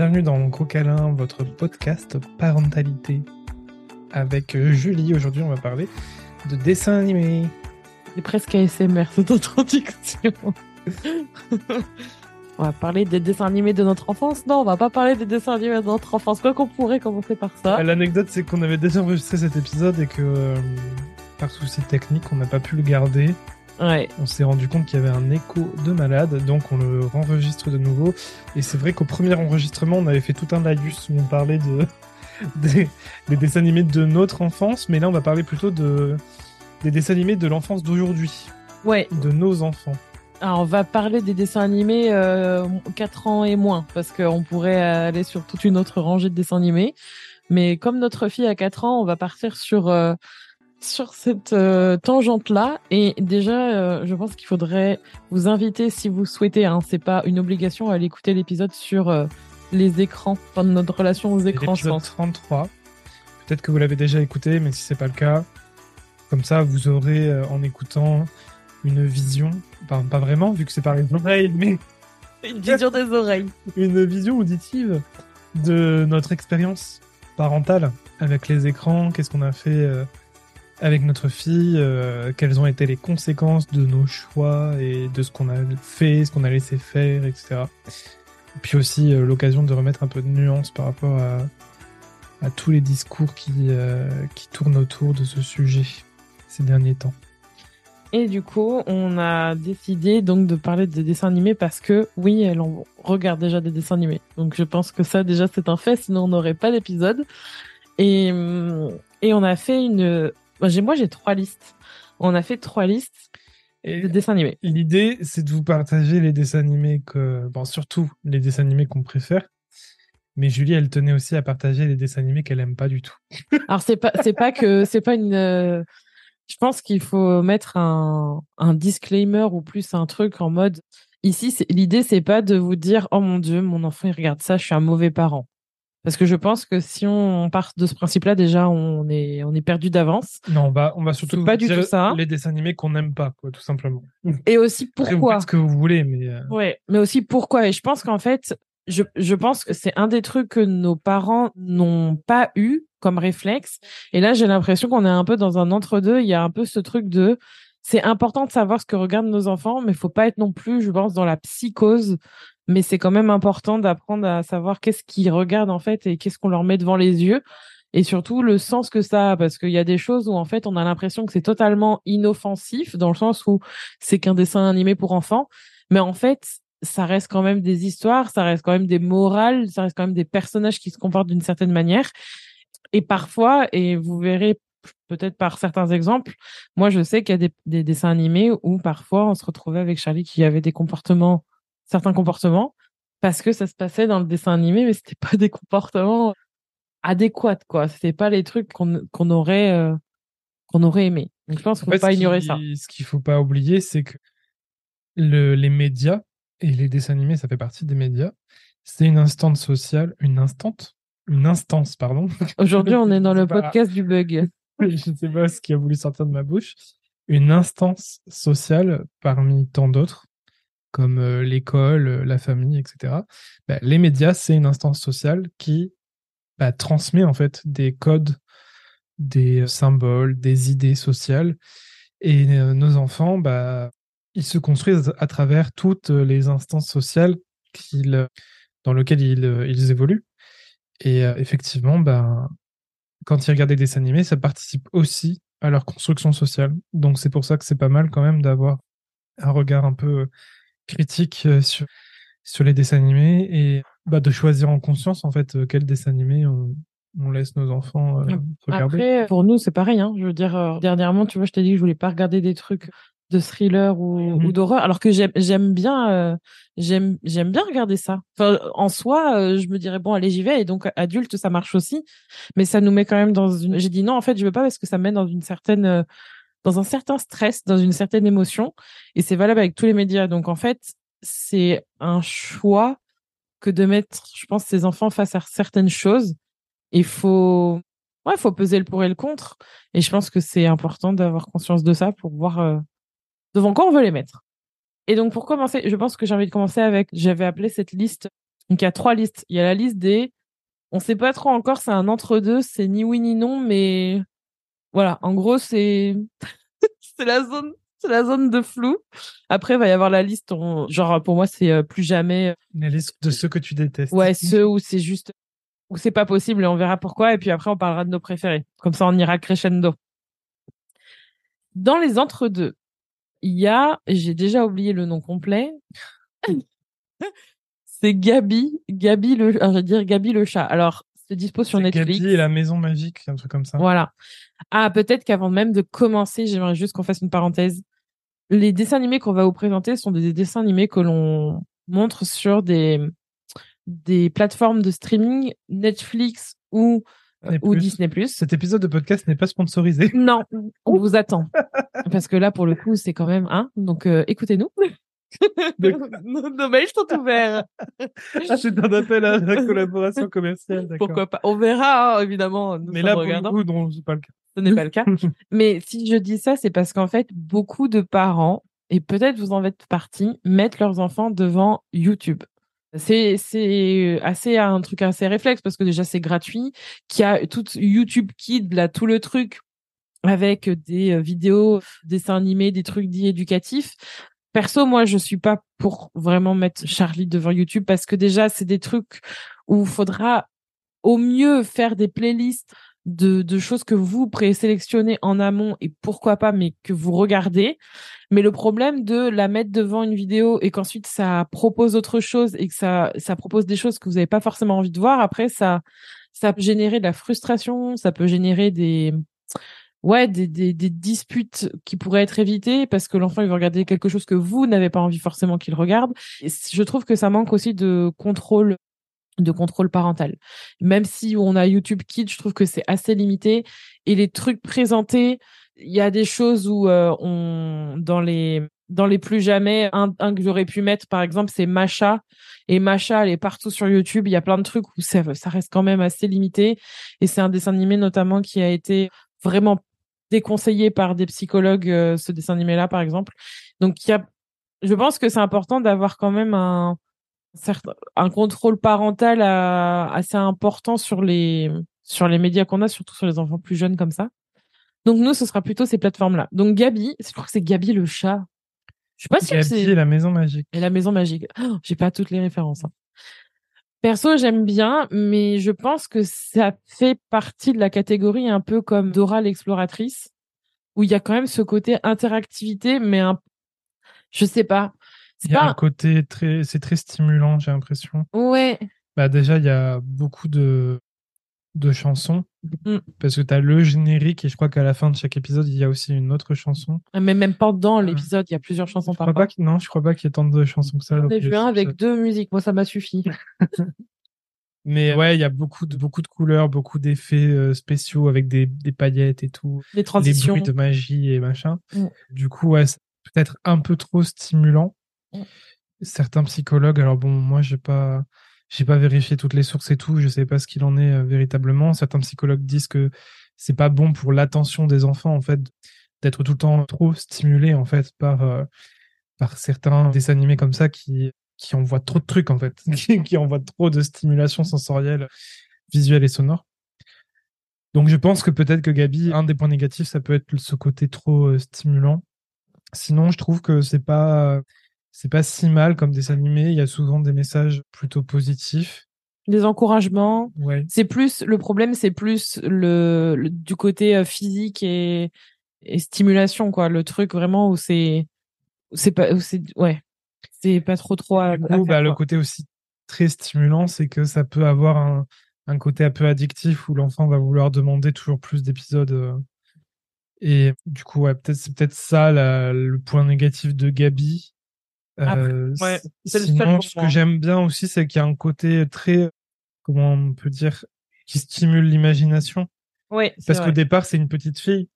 Bienvenue dans Gros Câlin, votre podcast parentalité. Avec euh, Julie, aujourd'hui on va parler de dessins animés. C'est presque ASMR cette introduction. on va parler des dessins animés de notre enfance. Non, on va pas parler des dessins animés de notre enfance. Quoi qu'on pourrait commencer par ça. L'anecdote c'est qu'on avait déjà enregistré cet épisode et que euh, par souci technique on n'a pas pu le garder. Ouais. On s'est rendu compte qu'il y avait un écho de malade, donc on le renregistre de nouveau. Et c'est vrai qu'au premier enregistrement, on avait fait tout un laïus où on parlait de des, des, dessins animés de notre enfance, mais là on va parler plutôt de des dessins animés de l'enfance d'aujourd'hui. Ouais. De nos enfants. Alors on va parler des dessins animés euh, 4 ans et moins, parce qu'on pourrait aller sur toute une autre rangée de dessins animés. Mais comme notre fille a 4 ans, on va partir sur euh, sur cette euh, tangente-là. Et déjà, euh, je pense qu'il faudrait vous inviter, si vous souhaitez, hein, c'est pas une obligation, à aller écouter l'épisode sur euh, les écrans, enfin notre relation aux écrans. je L'épisode pense. 33. Peut-être que vous l'avez déjà écouté, mais si c'est pas le cas, comme ça, vous aurez euh, en écoutant une vision, enfin, pas vraiment, vu que c'est par les oreilles, mais Une vision des oreilles. une vision auditive de notre expérience parentale avec les écrans, qu'est-ce qu'on a fait euh, avec notre fille, euh, quelles ont été les conséquences de nos choix et de ce qu'on a fait, ce qu'on a laissé faire, etc. Et puis aussi euh, l'occasion de remettre un peu de nuance par rapport à, tous les discours qui, euh, qui tournent autour de ce sujet ces derniers temps. Et du coup, on a décidé donc de parler des dessins animés parce que oui, elle regarde déjà des dessins animés. Donc je pense que ça déjà c'est un fait, sinon on n'aurait pas d'épisode. Et hum, et on a fait une, moi j'ai trois listes. On a fait trois listes Et de dessins animés. L'idée, c'est de vous partager les dessins animés que, bon, surtout les dessins animés qu'on préfère. Mais Julie, elle tenait aussi à partager les dessins animés qu'elle aime pas du tout. Alors c'est pas c'est pas que c'est pas une euh, je pense qu'il faut mettre un un disclaimer ou plus un truc en mode ici c'est l'idée c'est pas de vous dire oh mon dieu mon enfant il regarde ça je suis un mauvais parent parce que je pense que si on part de ce principe-là déjà on est on est perdu d'avance Non, on va, on va surtout pas vous du tout ça. les dessins animés qu'on n'aime pas, quoi, tout simplement. et aussi Après, vous pourquoi faites ce que vous voulez, mais euh, Ouais, mais aussi pourquoi. Et je pense qu'en fait, je, je pense que c'est un des trucs que nos parents n'ont pas eu comme réflexe. Et là, j'ai l'impression qu'on est un peu dans un entre-deux. Il y a un peu ce truc de, c'est important de savoir ce que regardent nos enfants, mais faut pas être non plus, je pense, dans la psychose. Mais c'est quand même important d'apprendre à savoir qu'est-ce qu'ils regardent en fait et qu'est-ce qu'on leur met devant les yeux. Et surtout le sens que ça a, parce qu'il y a des choses où en fait on a l'impression que c'est totalement inoffensif, dans le sens où c'est qu'un dessin animé pour enfants, mais en fait ça reste quand même des histoires, ça reste quand même des morales, ça reste quand même des personnages qui se comportent d'une certaine manière. Et parfois, et vous verrez peut-être par certains exemples, moi je sais qu'il y a des, des dessins animés où parfois on se retrouvait avec Charlie qui avait des comportements, certains comportements, parce que ça se passait dans le dessin animé, mais c'était pas des comportements adéquats, quoi. C'était pas les trucs qu'on qu'on aurait euh, qu'on aurait aimé. Donc je pense fait, faut pas ignorer ça. Ce qu'il faut pas oublier, c'est que le, les médias et les dessins animés, ça fait partie des médias. C'est une instance sociale, une instante, une instance, pardon. Aujourd'hui, on est dans le pas- podcast du bug. je ne sais pas ce qui a voulu sortir de ma bouche, une instance sociale parmi tant d'autres, comme euh, l'école, euh, la famille, etc. Bah, les médias, c'est une instance sociale qui bah, transmet en fait des codes, des euh, symboles, des idées sociales. Et nos enfants, bah, ils se construisent à travers toutes les instances sociales dans lesquelles ils, évoluent. Et effectivement, quand ils regardent des dessins animés, ça participe aussi à leur construction sociale. Donc c'est pour ça que c'est pas mal quand même d'avoir un regard un peu critique euh, sur, sur les dessins animés et bah, de choisir en conscience en fait euh, quel dessin animé on, on laisse nos enfants euh, regarder. Après, pour nous, c'est pareil. Hein. Je veux dire, euh, dernièrement, tu vois, je t'ai dit que je voulais pas regarder des trucs de thriller ou, ou d'horreur, alors que j'aime bien euh, j'aime j'aime bien regarder ça. Enfin, en soi, je me dirais bon, allez, j'y vais. Et donc adulte, ça marche aussi, mais ça nous met quand même dans une. J'ai dit non, en fait, je veux pas parce que ça met dans une certaine dans un certain stress, dans une certaine émotion, et c'est valable avec tous les médias. Donc en fait, c'est un choix que de mettre, je pense, ses enfants face à certaines choses. Il faut ouais, faut peser le pour et le contre. Et je pense que c'est important d'avoir conscience de ça pour voir euh, devant quoi on veut les mettre. Et donc, pour commencer, je pense que j'ai envie de commencer avec, j'avais appelé cette liste Donc il y a trois listes. Il y a la liste des on sait pas trop encore, c'est un entre-deux, c'est ni oui ni non, mais voilà, en gros, c'est c'est la zone c'est la zone de flou. Après, il va y avoir la liste, genre pour moi, c'est euh, plus jamais. La liste de ceux que tu détestes. Ouais, ceux où c'est juste où c'est pas possible et on verra pourquoi. Et puis après, on parlera de nos préférés. Comme ça, on ira crescendo. Dans les entre-deux, il y a, j'ai déjà oublié le nom complet. c'est Gabi, Gabi le, je vais dire Gabi le chat. Alors, c'est dispo sur Netflix. Gabi et la maison magique, un truc comme ça. Voilà. Ah, peut-être qu'avant même de commencer, j'aimerais juste qu'on fasse une parenthèse. Les dessins animés qu'on va vous présenter sont des dessins animés que l'on montre sur des, des plateformes de streaming, Netflix ou, ou Disney+. Cet épisode de podcast n'est pas sponsorisé. Non, on vous attend. Parce que là, pour le coup, c'est quand même, hein, donc euh, écoutez-nous. nos, mails sont ouverts. Ah, c'est un appel à la collaboration commerciale. Pourquoi pas? On verra, hein, évidemment. Mais là, pour le coup, non, c'est pas le cas. Ce n'est pas le cas. Mais si je dis ça, c'est parce qu'en fait, beaucoup de parents, et peut-être vous en faites partie, mettent leurs enfants devant YouTube. C'est c'est assez un truc assez réflexe parce que déjà c'est gratuit, qu'il y a tout YouTube Kids là tout le truc avec des euh, vidéos, dessins animés, des trucs dits éducatifs. Perso, moi, je suis pas pour vraiment mettre Charlie devant YouTube parce que déjà, c'est des trucs où il faudra au mieux faire des playlists de, de choses que vous présélectionnez en amont et pourquoi pas, mais que vous regardez. Mais le problème de la mettre devant une vidéo et qu'ensuite ça propose autre chose et que ça, ça propose des choses que vous n'avez pas forcément envie de voir, après, ça, ça peut générer de la frustration, ça peut générer des, ouais, des, des, des, disputes qui pourraient être évitées parce que l'enfant il veut regarder quelque chose que vous n'avez pas envie forcément qu'il regarde. Je trouve que ça manque aussi de contrôle de contrôle parental. Même si on a YouTube Kids, je trouve que c'est assez limité et les trucs présentés, il y a des choses où euh, on dans les dans les plus jamais un, un que j'aurais pu mettre par exemple c'est Macha et Macha elle est partout sur YouTube il y a plein de trucs où ça, ça reste quand même assez limité et c'est un dessin animé notamment qui a été vraiment déconseillé par des psychologues euh, ce dessin animé là par exemple. Donc il y a je pense que c'est important d'avoir quand même un certain un contrôle parental euh, assez important sur les sur les médias qu'on a surtout sur les enfants plus jeunes comme ça. Donc nous ce sera plutôt ces plateformes là donc Gabi je crois que c'est Gabi le chat. Je sais pas si c'est et la maison magique. et la maison magique. Oh, j'ai pas toutes les références hein. Perso, j'aime bien, mais je pense que ça fait partie de la catégorie un peu comme Dora l'exploratrice, où il y a quand même ce côté interactivité, mais un... je sais pas. Il y a un côté très, c'est très stimulant, j'ai l'impression. Ouais. Bah déjà, il y a beaucoup de de chansons. Mm. parce que tu as le générique et je crois qu'à la fin de chaque épisode il y a aussi une autre chanson. Ah, mais même pendant l'épisode il y a plusieurs chansons je par crois pas non je crois pas qu'il y ait tant de chansons que ça j'en ai vu un avec deux musiques. Moi ça m'a suffi. Mais ouais. il y a beaucoup de beaucoup de couleurs beaucoup d'effets euh, spéciaux avec des, des paillettes et tout. Des transitions des bruits de magie et machin. Mm. du coup ouais c'est peut-être un peu trop stimulant. Mm. certains psychologues alors bon moi j'ai pas j'ai pas vérifié toutes les sources et tout, je sais pas ce qu'il en est euh, véritablement. Certains psychologues disent que c'est pas bon pour l'attention des enfants en fait d'être tout le temps trop stimulé en fait par euh, par certains dessins animés comme ça qui qui envoient trop de trucs en fait, qui envoient trop de stimulation sensorielle, visuelle et sonore. Donc je pense que peut-être que Gabi, un des points négatifs, ça peut être ce côté trop euh, stimulant. Sinon, je trouve que c'est pas c'est pas si mal comme des animés. Il y a souvent des messages plutôt positifs. Des encouragements. Ouais. C'est plus le problème, c'est plus le, du côté euh, physique et, et, stimulation quoi. Le truc vraiment où c'est c'est pas c'est ouais c'est pas trop trop. À, bah, le côté aussi très stimulant, c'est que ça peut avoir un, un côté un peu addictif où l'enfant va vouloir demander toujours plus d'épisodes. Euh. Et du coup, ouais, peut-être c'est peut-être ça le point négatif de Gabi, euh, sinon, ce que j'aime bien aussi, c'est qu'il y a un côté très, comment on peut dire, qui stimule l'imagination. Oui. Parce qu'au départ, c'est une petite fille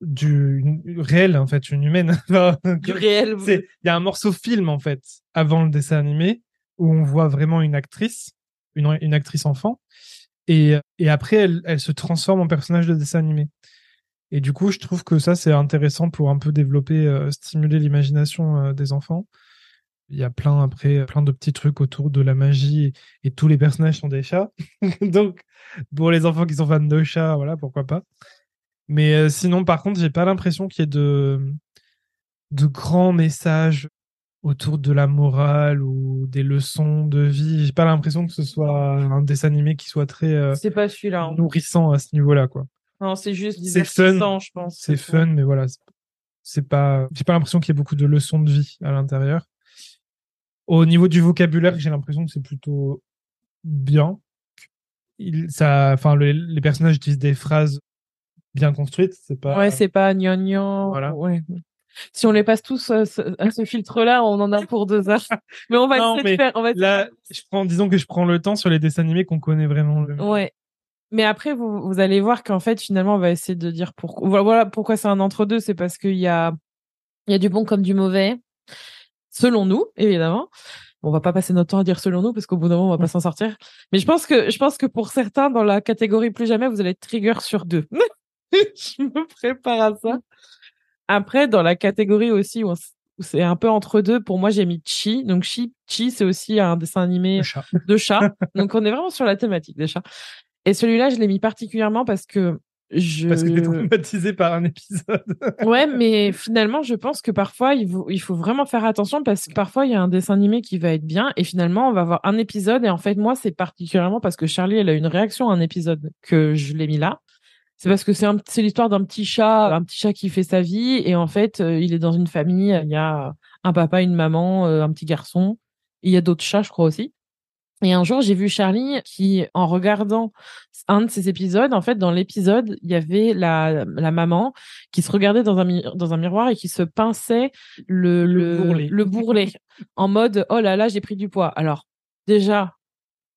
du réel, en fait, une humaine. du réel. Il y a un morceau film, en fait, avant le dessin animé, où on voit vraiment une actrice, une, une actrice enfant. Et, et après, elle, elle se transforme en personnage de dessin animé. Et du coup, je trouve que ça, c'est intéressant pour un peu développer, euh, stimuler l'imagination euh, des enfants. Il y a plein après, plein de petits trucs autour de la magie et tous les personnages sont des chats. Donc, pour les enfants qui sont fans de chats, voilà, pourquoi pas. Mais euh, sinon, par contre, j'ai pas l'impression qu'il y ait de, de grands messages autour de la morale ou des leçons de vie. J'ai pas l'impression que ce soit un dessin animé qui soit très euh, C'est pas celui-là. hein. nourrissant à ce niveau-là, quoi. Non, c'est juste C'est fun. divertissant, je pense. C'est fun, mais voilà, c'est pas. J'ai pas l'impression qu'il y ait beaucoup de leçons de vie à l'intérieur. Au niveau du vocabulaire, j'ai l'impression que c'est plutôt bien. Il, ça, enfin, le- les personnages utilisent des phrases bien construites. C'est pas. Ouais, c'est pas gnangnan. Voilà. Ouais. Si on les passe tous euh, ce- à ce filtre-là, on en a pour deux heures. Mais on va Non, essayer de faire. On va Là, je prends, disons que je prends le temps sur les dessins animés qu'on connaît vraiment. le- Ouais. Mais après, vous, vous allez voir qu'en fait, finalement, on va essayer de dire pourquoi. Voilà, voilà pourquoi c'est un entre-deux. C'est parce qu'il y a, il y a du bon comme du mauvais. Selon nous, évidemment. On va pas passer notre temps à dire selon nous parce qu'au bout d'un moment, on va pas s'en sortir. Mais je pense que, je pense que pour certains, dans la catégorie plus jamais, vous allez être trigger sur deux. je me prépare à ça. Après, dans la catégorie aussi où, c'est un peu entre deux, pour moi, j'ai mis Chi. Donc, Chi, Chi, c'est aussi un dessin animé chat. de chats. Donc on est vraiment sur la thématique des chats. Et celui-là, je l'ai mis particulièrement parce que je. Parce que t'es traumatisé par un épisode. Ouais, mais finalement, je pense que parfois, il faut, il faut vraiment faire attention parce que parfois, il y a un dessin animé qui va être bien et finalement, on va avoir un épisode. Et en fait, moi, c'est particulièrement parce que Charlie, elle a une réaction à un épisode que je l'ai mis là. C'est parce que c'est un, c'est l'histoire d'un petit chat, un petit chat qui fait sa vie et en fait, euh, il est dans une famille. Il y a un papa, une maman, euh, un petit garçon. Il y a d'autres chats, je crois aussi. Et un jour, j'ai vu Charlie qui, en regardant un de ces épisodes, en fait, dans l'épisode, il y avait la, la maman qui se regardait dans un, mi- dans un miroir et qui se pinçait le, Le le, bourrelet. le bourrelet en mode oh là là, j'ai pris du poids. Alors, déjà,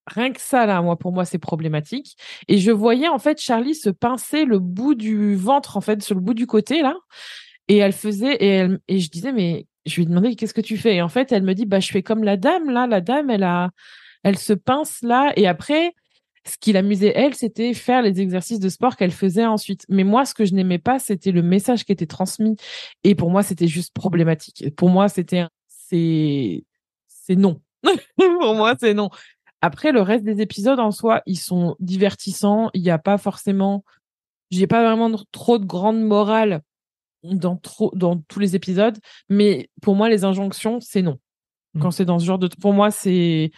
rien que ça, là, moi, pour moi, c'est problématique. Et je voyais, en fait, Charlie se pincer le bout du ventre, en fait, sur le bout du côté, là. Et elle faisait, et, elle, et je disais, mais je lui demandais, qu'est-ce que tu fais? Et en fait, elle me dit, bah, je fais comme la dame, là. La dame, elle a, elle se pince là. Et après, ce qui l'amusait, elle, c'était faire les exercices de sport qu'elle faisait ensuite. Mais moi, ce que je n'aimais pas, c'était le message qui était transmis. Et pour moi, c'était juste problématique. Pour moi, c'était, un- c'est, c'est non. pour moi, c'est non. Après, le reste des épisodes en soi, ils sont divertissants. Il n'y a pas forcément, j'ai pas vraiment trop de grande morale dans trop, dans tous les épisodes. Mais pour moi, les injonctions, c'est non. Quand c'est dans ce genre de, pour moi, c'est,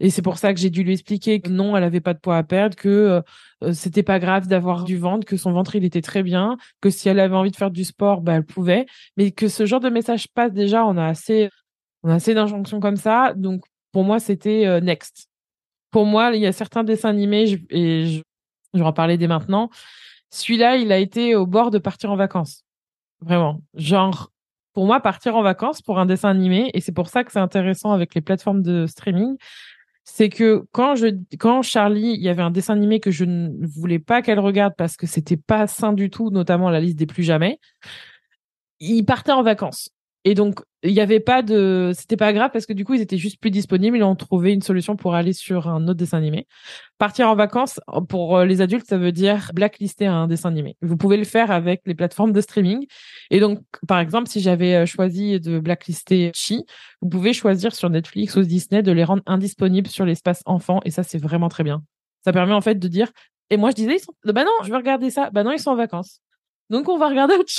et c'est pour ça que j'ai dû lui expliquer que non, elle avait pas de poids à perdre, que euh, euh, c'était pas grave d'avoir du ventre, que son ventre il était très bien, que si elle avait envie de faire du sport, bah elle pouvait, mais que ce genre de message passe déjà, on a assez, on a assez d'injonctions comme ça, donc pour moi c'était euh, next. Pour moi, il y a certains dessins animés et je vais en parler dès maintenant. Celui-là, il a été au bord de partir en vacances, vraiment. Genre, pour moi, partir en vacances pour un dessin animé, et c'est pour ça que c'est intéressant avec les plateformes de streaming, c'est que quand je quand Charlie, il y avait un dessin animé que je ne voulais pas qu'elle regarde parce que c'était pas sain du tout, notamment la liste des plus jamais. Il partait en vacances. Et donc il y avait pas de c'était pas grave parce que du coup ils étaient juste plus disponibles, ils ont trouvé une solution pour aller sur un autre dessin animé. Partir en vacances pour euh, les adultes, ça veut dire blacklister un dessin animé. Vous pouvez le faire avec les plateformes de streaming. Et donc par exemple, si j'avais euh, choisi de blacklister Chi, vous pouvez choisir sur Netflix ou Disney de les rendre indisponibles sur l'espace enfant et ça c'est vraiment très bien. Ça permet en fait de dire et moi je disais ils bah non, je vais regarder ça. Bah non, ils sont en vacances. Donc on va regarder autre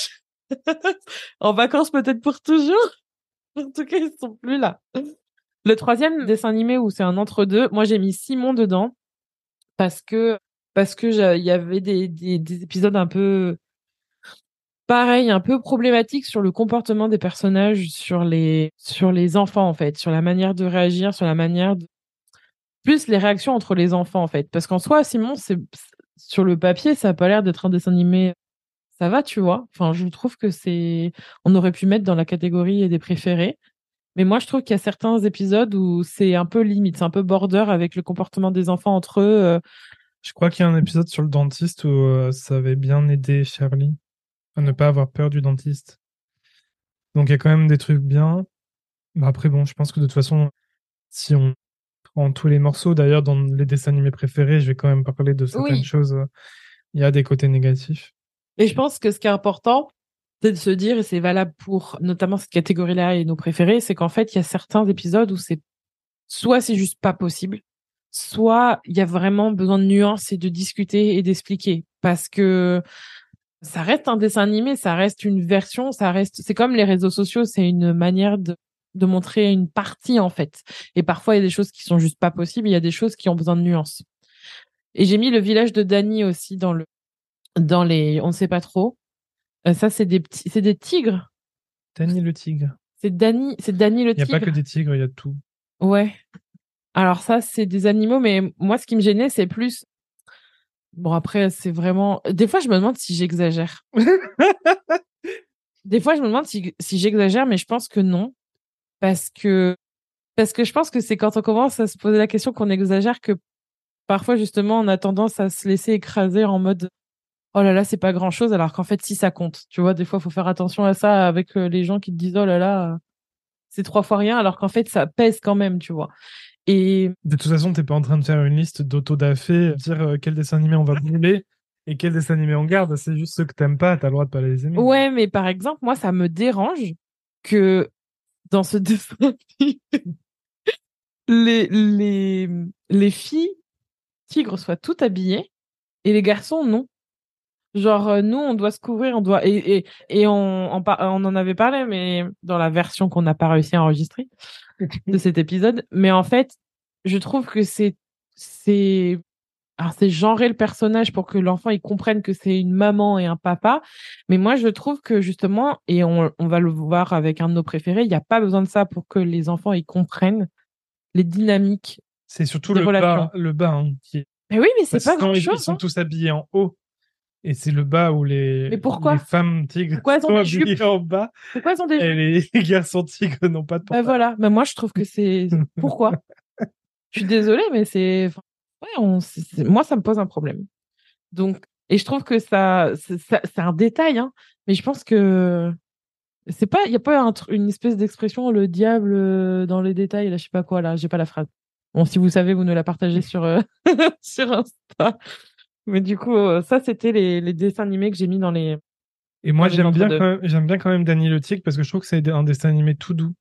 en vacances peut-être pour toujours. En tout cas, ils sont plus là. Le troisième dessin animé où c'est un entre-deux, moi j'ai mis Simon dedans parce que parce que il y avait des, des, des épisodes un peu pareil, un peu problématiques sur le comportement des personnages, sur les sur les enfants en fait, sur la manière de réagir, sur la manière de plus les réactions entre les enfants en fait, parce qu'en soi Simon c'est sur le papier ça a pas l'air d'être un dessin animé ça va, tu vois? Enfin, je trouve que c'est, on aurait pu mettre dans la catégorie des préférés. Mais moi, je trouve qu'il y a certains épisodes où c'est un peu limite, c'est un peu border avec le comportement des enfants entre eux. euh. Je crois qu'il y a un épisode sur le dentiste où euh, ça avait bien aidé Charlie à ne pas avoir peur du dentiste. Donc il y a quand même des trucs bien. Mais après, bon, je pense que de toute façon, si on prend tous les morceaux, d'ailleurs, dans les dessins animés préférés, je vais quand même parler de certaines Oui. choses. Il y a des côtés négatifs. Et je pense que ce qui est important, c'est de se dire, et c'est valable pour notamment cette catégorie-là et nos préférés, c'est qu'en fait, il y a certains épisodes où c'est soit c'est juste pas possible, soit il y a vraiment besoin de nuances et de discuter et d'expliquer. Parce que ça reste un dessin animé, ça reste une version, ça reste, c'est comme les réseaux sociaux, c'est une manière de, de montrer une partie, en fait. Et parfois, il y a des choses qui sont juste pas possibles, il y a des choses qui ont besoin de nuances. Et j'ai mis le village de Dany aussi dans le, dans les, on ne sait pas trop. Euh, ça, c'est des petits, c'est des tigres. Dany le tigre. C'est Dany, c'est Dany le Il n'y a tigre. pas que des tigres, il y a tout. Ouais. Alors ça, c'est des animaux, mais moi, ce qui me gênait, c'est plus. Bon, après, c'est vraiment. Des fois, je me demande si j'exagère. Des fois, je me demande si, si j'exagère, mais je pense que non. Parce que, parce que je pense que c'est quand on commence à se poser la question qu'on exagère que parfois, justement, on a tendance à se laisser écraser en mode oh là là, c'est pas grand chose, alors qu'en fait, si ça compte. Tu vois, des fois, il faut faire attention à ça avec euh, les gens qui te disent oh là là, c'est trois fois rien, alors qu'en fait, ça pèse quand même, tu vois. Et De toute façon, t'es pas en train de faire une liste d'auto-dafé, dire euh, quel dessin animé on va brûler et quel dessin animé on garde. C'est juste ceux que t'aimes pas, t'as le droit de pas les aimer. Ouais, mais par exemple, moi, ça me dérange que dans ce dessin les, les, les filles tigres soient toutes habillées et les garçons non. Genre, euh, nous, on doit se couvrir, on doit. Et, et, et on, on, en avait parlé, mais dans la version qu'on n'a pas réussi à enregistrer de cet épisode. Mais en fait, je trouve que c'est. c'est alors, c'est genrer le personnage pour que l'enfant il comprenne que c'est une maman et un papa. Mais moi, je trouve que justement, et on, on va le voir avec un de nos préférés, il n'y a pas besoin de ça pour que les enfants ils comprennent les dynamiques. C'est surtout le relations. bas, le bas hein, qui est. Mais oui, mais c'est pas grand ils, ils chose. sont tous habillés en haut. Et c'est le bas où les, Mais pourquoi les femmes tigres Pourquoi sont des habillées jupes en bas Pourquoi ils ont des et les garçons tigres n'ont pas de Bah pantalon. voilà, mais moi je trouve que c'est pourquoi? Je suis désolée, mais c'est enfin, ouais, on... moi ça me pose un problème. Donc et je trouve que ça c'est un détail, hein, mais je pense que c'est pas il y a pas un une espèce d'expression le diable euh, dans les détails là, je sais pas quoi là, j'ai pas la phrase. Bon, si vous savez, vous nous la partagez sur euh, sur Insta. Mais du coup, euh, ça c'était les, les dessins animés que j'ai mis dans les. Et moi, Moi, j'ai j'aime bien, quand même- bien quand même Danny le Tigre parce que je trouve que c'est un dessin animé tout doux.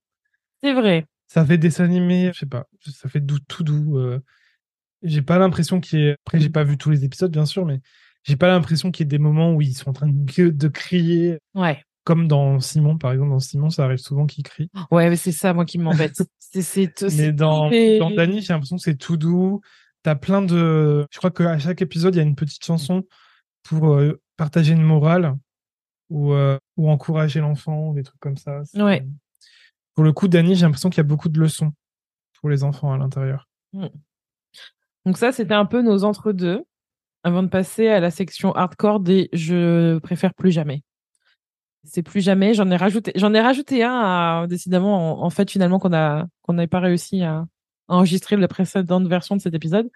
C'est vrai. Ça fait dessin animé, je sais pas, ça fait doux, tout doux. euh. J'ai pas l'impression qu'il y ait. Après, j'ai pas vu tous les épisodes, bien sûr, mais j'ai pas l'impression qu'il y ait des moments où ils sont en train de, de crier. Ouais. Comme dans Simon, par exemple. Dans Simon, ça arrive souvent qu'ils crient. Ouais, mais c'est ça moi qui m'embête. c'est Mais dans, dans Danny, j'ai l'impression que c'est tout doux. T'as plein de. Je crois qu'à chaque épisode, il y a une petite chanson pour euh, partager une morale ou, euh, ou encourager l'enfant, des trucs comme ça. Ouais. Pour le coup, Danny, j'ai l'impression qu'il y a beaucoup de leçons pour les enfants à l'intérieur. Donc ça, c'était un peu nos entre-deux avant de passer à la section hardcore des je préfère plus jamais. C'est plus jamais. J'en ai rajouté, j'en ai rajouté un à, décidément, en, en fait, finalement, qu'on a, qu'on n'avait pas réussi à, à enregistrer la précédente version de cet épisode.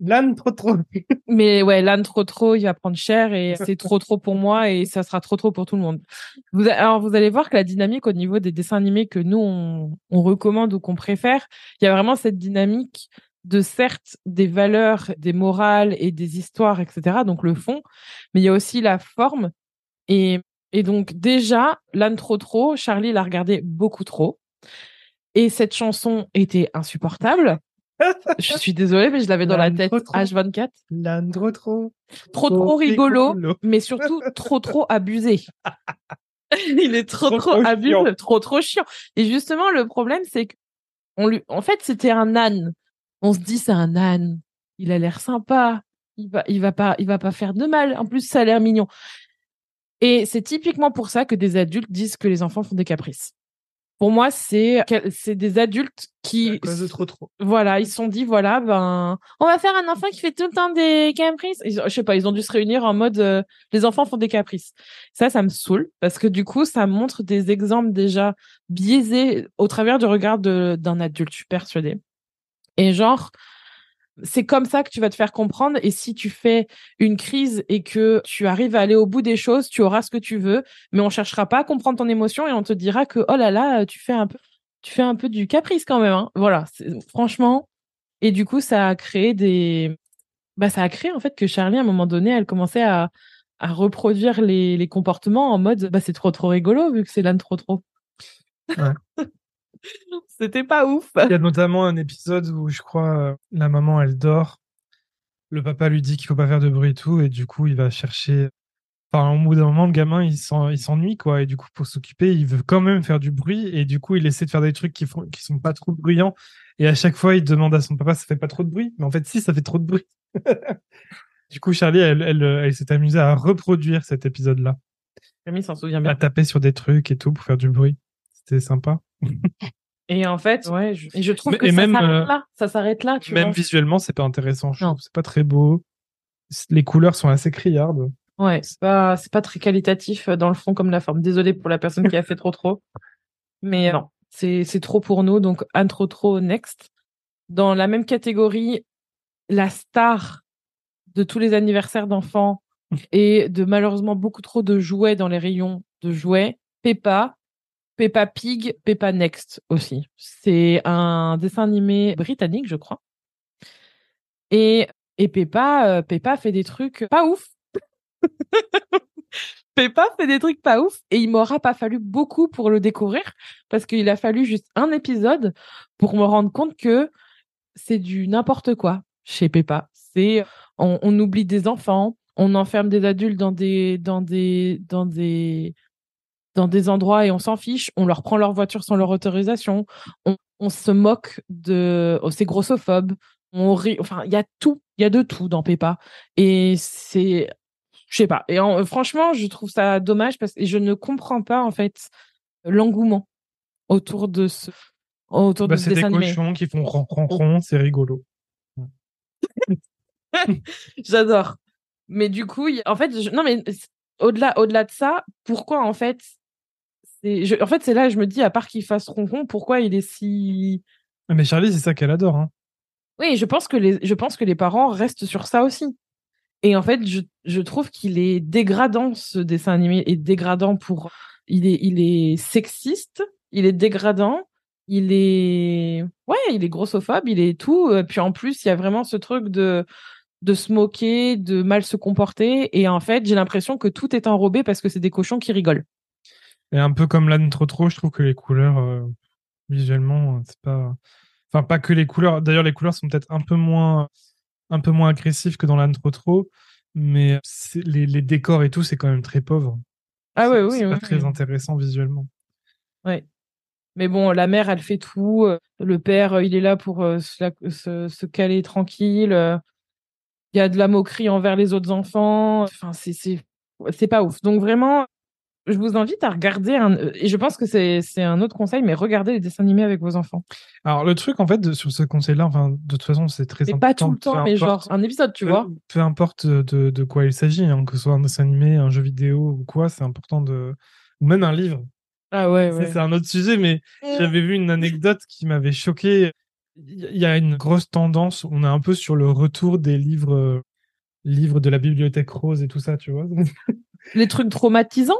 L'âne, trop trop. Mais ouais, l'âne trop trop, il va prendre cher et c'est trop trop pour moi et ça sera trop trop pour tout le monde. Vous, alors vous allez voir que la dynamique au niveau des dessins animés que nous on, on recommande ou qu'on préfère, il y a vraiment cette dynamique de certes des valeurs, des morales et des histoires, etc. Donc le fond, mais il y a aussi la forme et et donc déjà l'âne trop trop, Charlie l'a regardé beaucoup trop et cette chanson était insupportable. Je suis désolée, mais je l'avais dans la tête trop trop. H24 L'âne, trop trop. trop rigolo, mais surtout trop trop abusé. Il est trop Trop, trop, trop abusé, chiant. trop trop chiant. Et justement, le problème, c'est que on lui, en fait, c'était un âne. On se dit, c'est un âne. Il a l'air sympa. Il va, il va pas, il va pas faire de mal. En plus, ça a l'air mignon. Et c'est typiquement pour ça que des adultes disent que les enfants font des caprices. Pour moi, c'est, c'est des adultes qui, cause de trop trop. voilà, ils se sont dit, voilà, ben, on va faire un enfant qui fait tout le temps des caprices. Ils, je sais pas, ils ont dû se réunir en mode, euh, les enfants font des caprices. Ça, ça me saoule parce que du coup, ça montre des exemples déjà biaisés au travers du regard d'un adulte, je suis persuadée. Et genre, c'est comme ça que tu vas te faire comprendre. Et si tu fais une crise et que tu arrives à aller au bout des choses, tu auras ce que tu veux, mais on cherchera pas à comprendre ton émotion et on te dira que, oh là là, tu fais un peu, tu fais un peu du caprice quand même, hein. Voilà. Franchement. Et du coup, ça a créé des, bah, ça a créé, en fait, que Charlie, à un moment donné, elle commençait à, à reproduire les, les comportements en mode bah c'est trop trop rigolo vu que c'est l'âne trop trop. Ouais. C'était pas ouf. Il y a notamment un épisode où je crois euh, la maman elle dort, le papa lui dit qu'il faut pas faire de bruit et tout, et du coup il va chercher. Enfin, au bout d'un moment, le gamin il s'en- il s'ennuie quoi, et du coup pour s'occuper, il veut quand même faire du bruit, et du coup il essaie de faire des trucs qui font qui sont pas trop bruyants, et à chaque fois il demande à son papa ça fait pas trop de bruit, mais en fait si ça fait trop de bruit. du coup Charlie elle elle, elle s'est amusée à reproduire cet épisode-là, Camille s'en souvient à bien. taper sur des trucs et tout pour faire du bruit. C'était sympa. Et en fait, ouais, je, et je trouve Mais- que et ça même, s'arrête euh, là. Ça s'arrête là, tu Même vois. visuellement, c'est pas intéressant. Je Non. trouve. C'est pas très beau. Les couleurs sont assez criardes. Ouais, c'est pas, c'est pas très qualitatif euh, dans le fond comme la forme. Désolée pour la personne qui a fait trop trop. Mais euh, non, c'est, c'est trop pour nous. Donc, Anne trop trop next. Dans la même catégorie, la star de tous les anniversaires d'enfants et de malheureusement beaucoup trop de jouets dans les rayons de jouets, Peppa, Peppa Pig, Peppa Next aussi. C'est un dessin animé britannique, je crois. Et, euh, Peppa fait des trucs pas ouf. Peppa fait des trucs pas ouf et il m'aura pas fallu beaucoup pour le découvrir parce qu'il a fallu juste un épisode pour me rendre compte que c'est du n'importe quoi chez Peppa. C'est on, on oublie des enfants, on enferme des adultes dans des dans des dans des dans des endroits et on s'en fiche, on leur prend leur voiture sans leur autorisation, on, on se moque de oh, c'est grossophobe, on rit, enfin il y a tout, il y a de tout dans Peppa et c'est je sais pas. Et en- franchement, je trouve ça dommage parce que je ne comprends pas en fait l'engouement autour de ce autour Bah, de ce c'est des dessin animé. cochons qui font ron ron ron. C'est rigolo. J'adore. Mais du coup, en fait, je- non mais au-delà au-delà de ça, pourquoi en fait je- en fait c'est là je me dis à part qu'il fasse ronron, pourquoi il est si Ah, Mais Charlie, c'est ça qu'elle adore. Hein. Oui, je pense que les je pense que les parents restent sur ça aussi. Et en fait, je, je trouve qu'il est dégradant ce dessin animé est dégradant pour il est il est sexiste, il est dégradant, il est ouais, il est grossophobe, il est tout Euh, puis en plus, il y a vraiment ce truc de de se moquer, de mal se comporter et en fait, j'ai l'impression que tout est enrobé parce que c'est des cochons qui rigolent. Et un peu comme l'âne trop trop, je trouve que les couleurs, euh, visuellement, euh, c'est pas. Enfin, pas que les couleurs. D'ailleurs, les couleurs sont peut-être un peu moins, un peu moins agressives que dans l'âne trop trop, mais les, les décors et tout, c'est quand même très pauvre. Ah ouais, oui, C'est oui, pas très oui. intéressant visuellement. Mais bon, la mère, elle fait tout. euh, Le père, il est là pour se, la- se, se caler tranquille. Il y a de la moquerie envers les autres enfants. Enfin, c'est pas ouf. Donc vraiment, je vous invite à regarder un. euh, Et je pense que c'est c'est un autre conseil, mais regardez les dessins animés avec vos enfants. Alors, le truc, en fait, de- sur ce conseil-là, enfin, de toute façon, c'est très Mais important. pas tout le temps, mais genre un épisode, tu peu- vois. Peu importe de, de quoi il s'agit, hein, que ce soit un dessin animé, un jeu vidéo ou quoi, c'est important de. Ou même un livre. Ah ouais, ouais. C'est un autre sujet, mais j'avais vu une anecdote qui m'avait choqué. Il y a une grosse tendance, on est un peu sur le retour des livres, euh, livres de la bibliothèque rose et tout ça, tu vois. Les trucs traumatisants?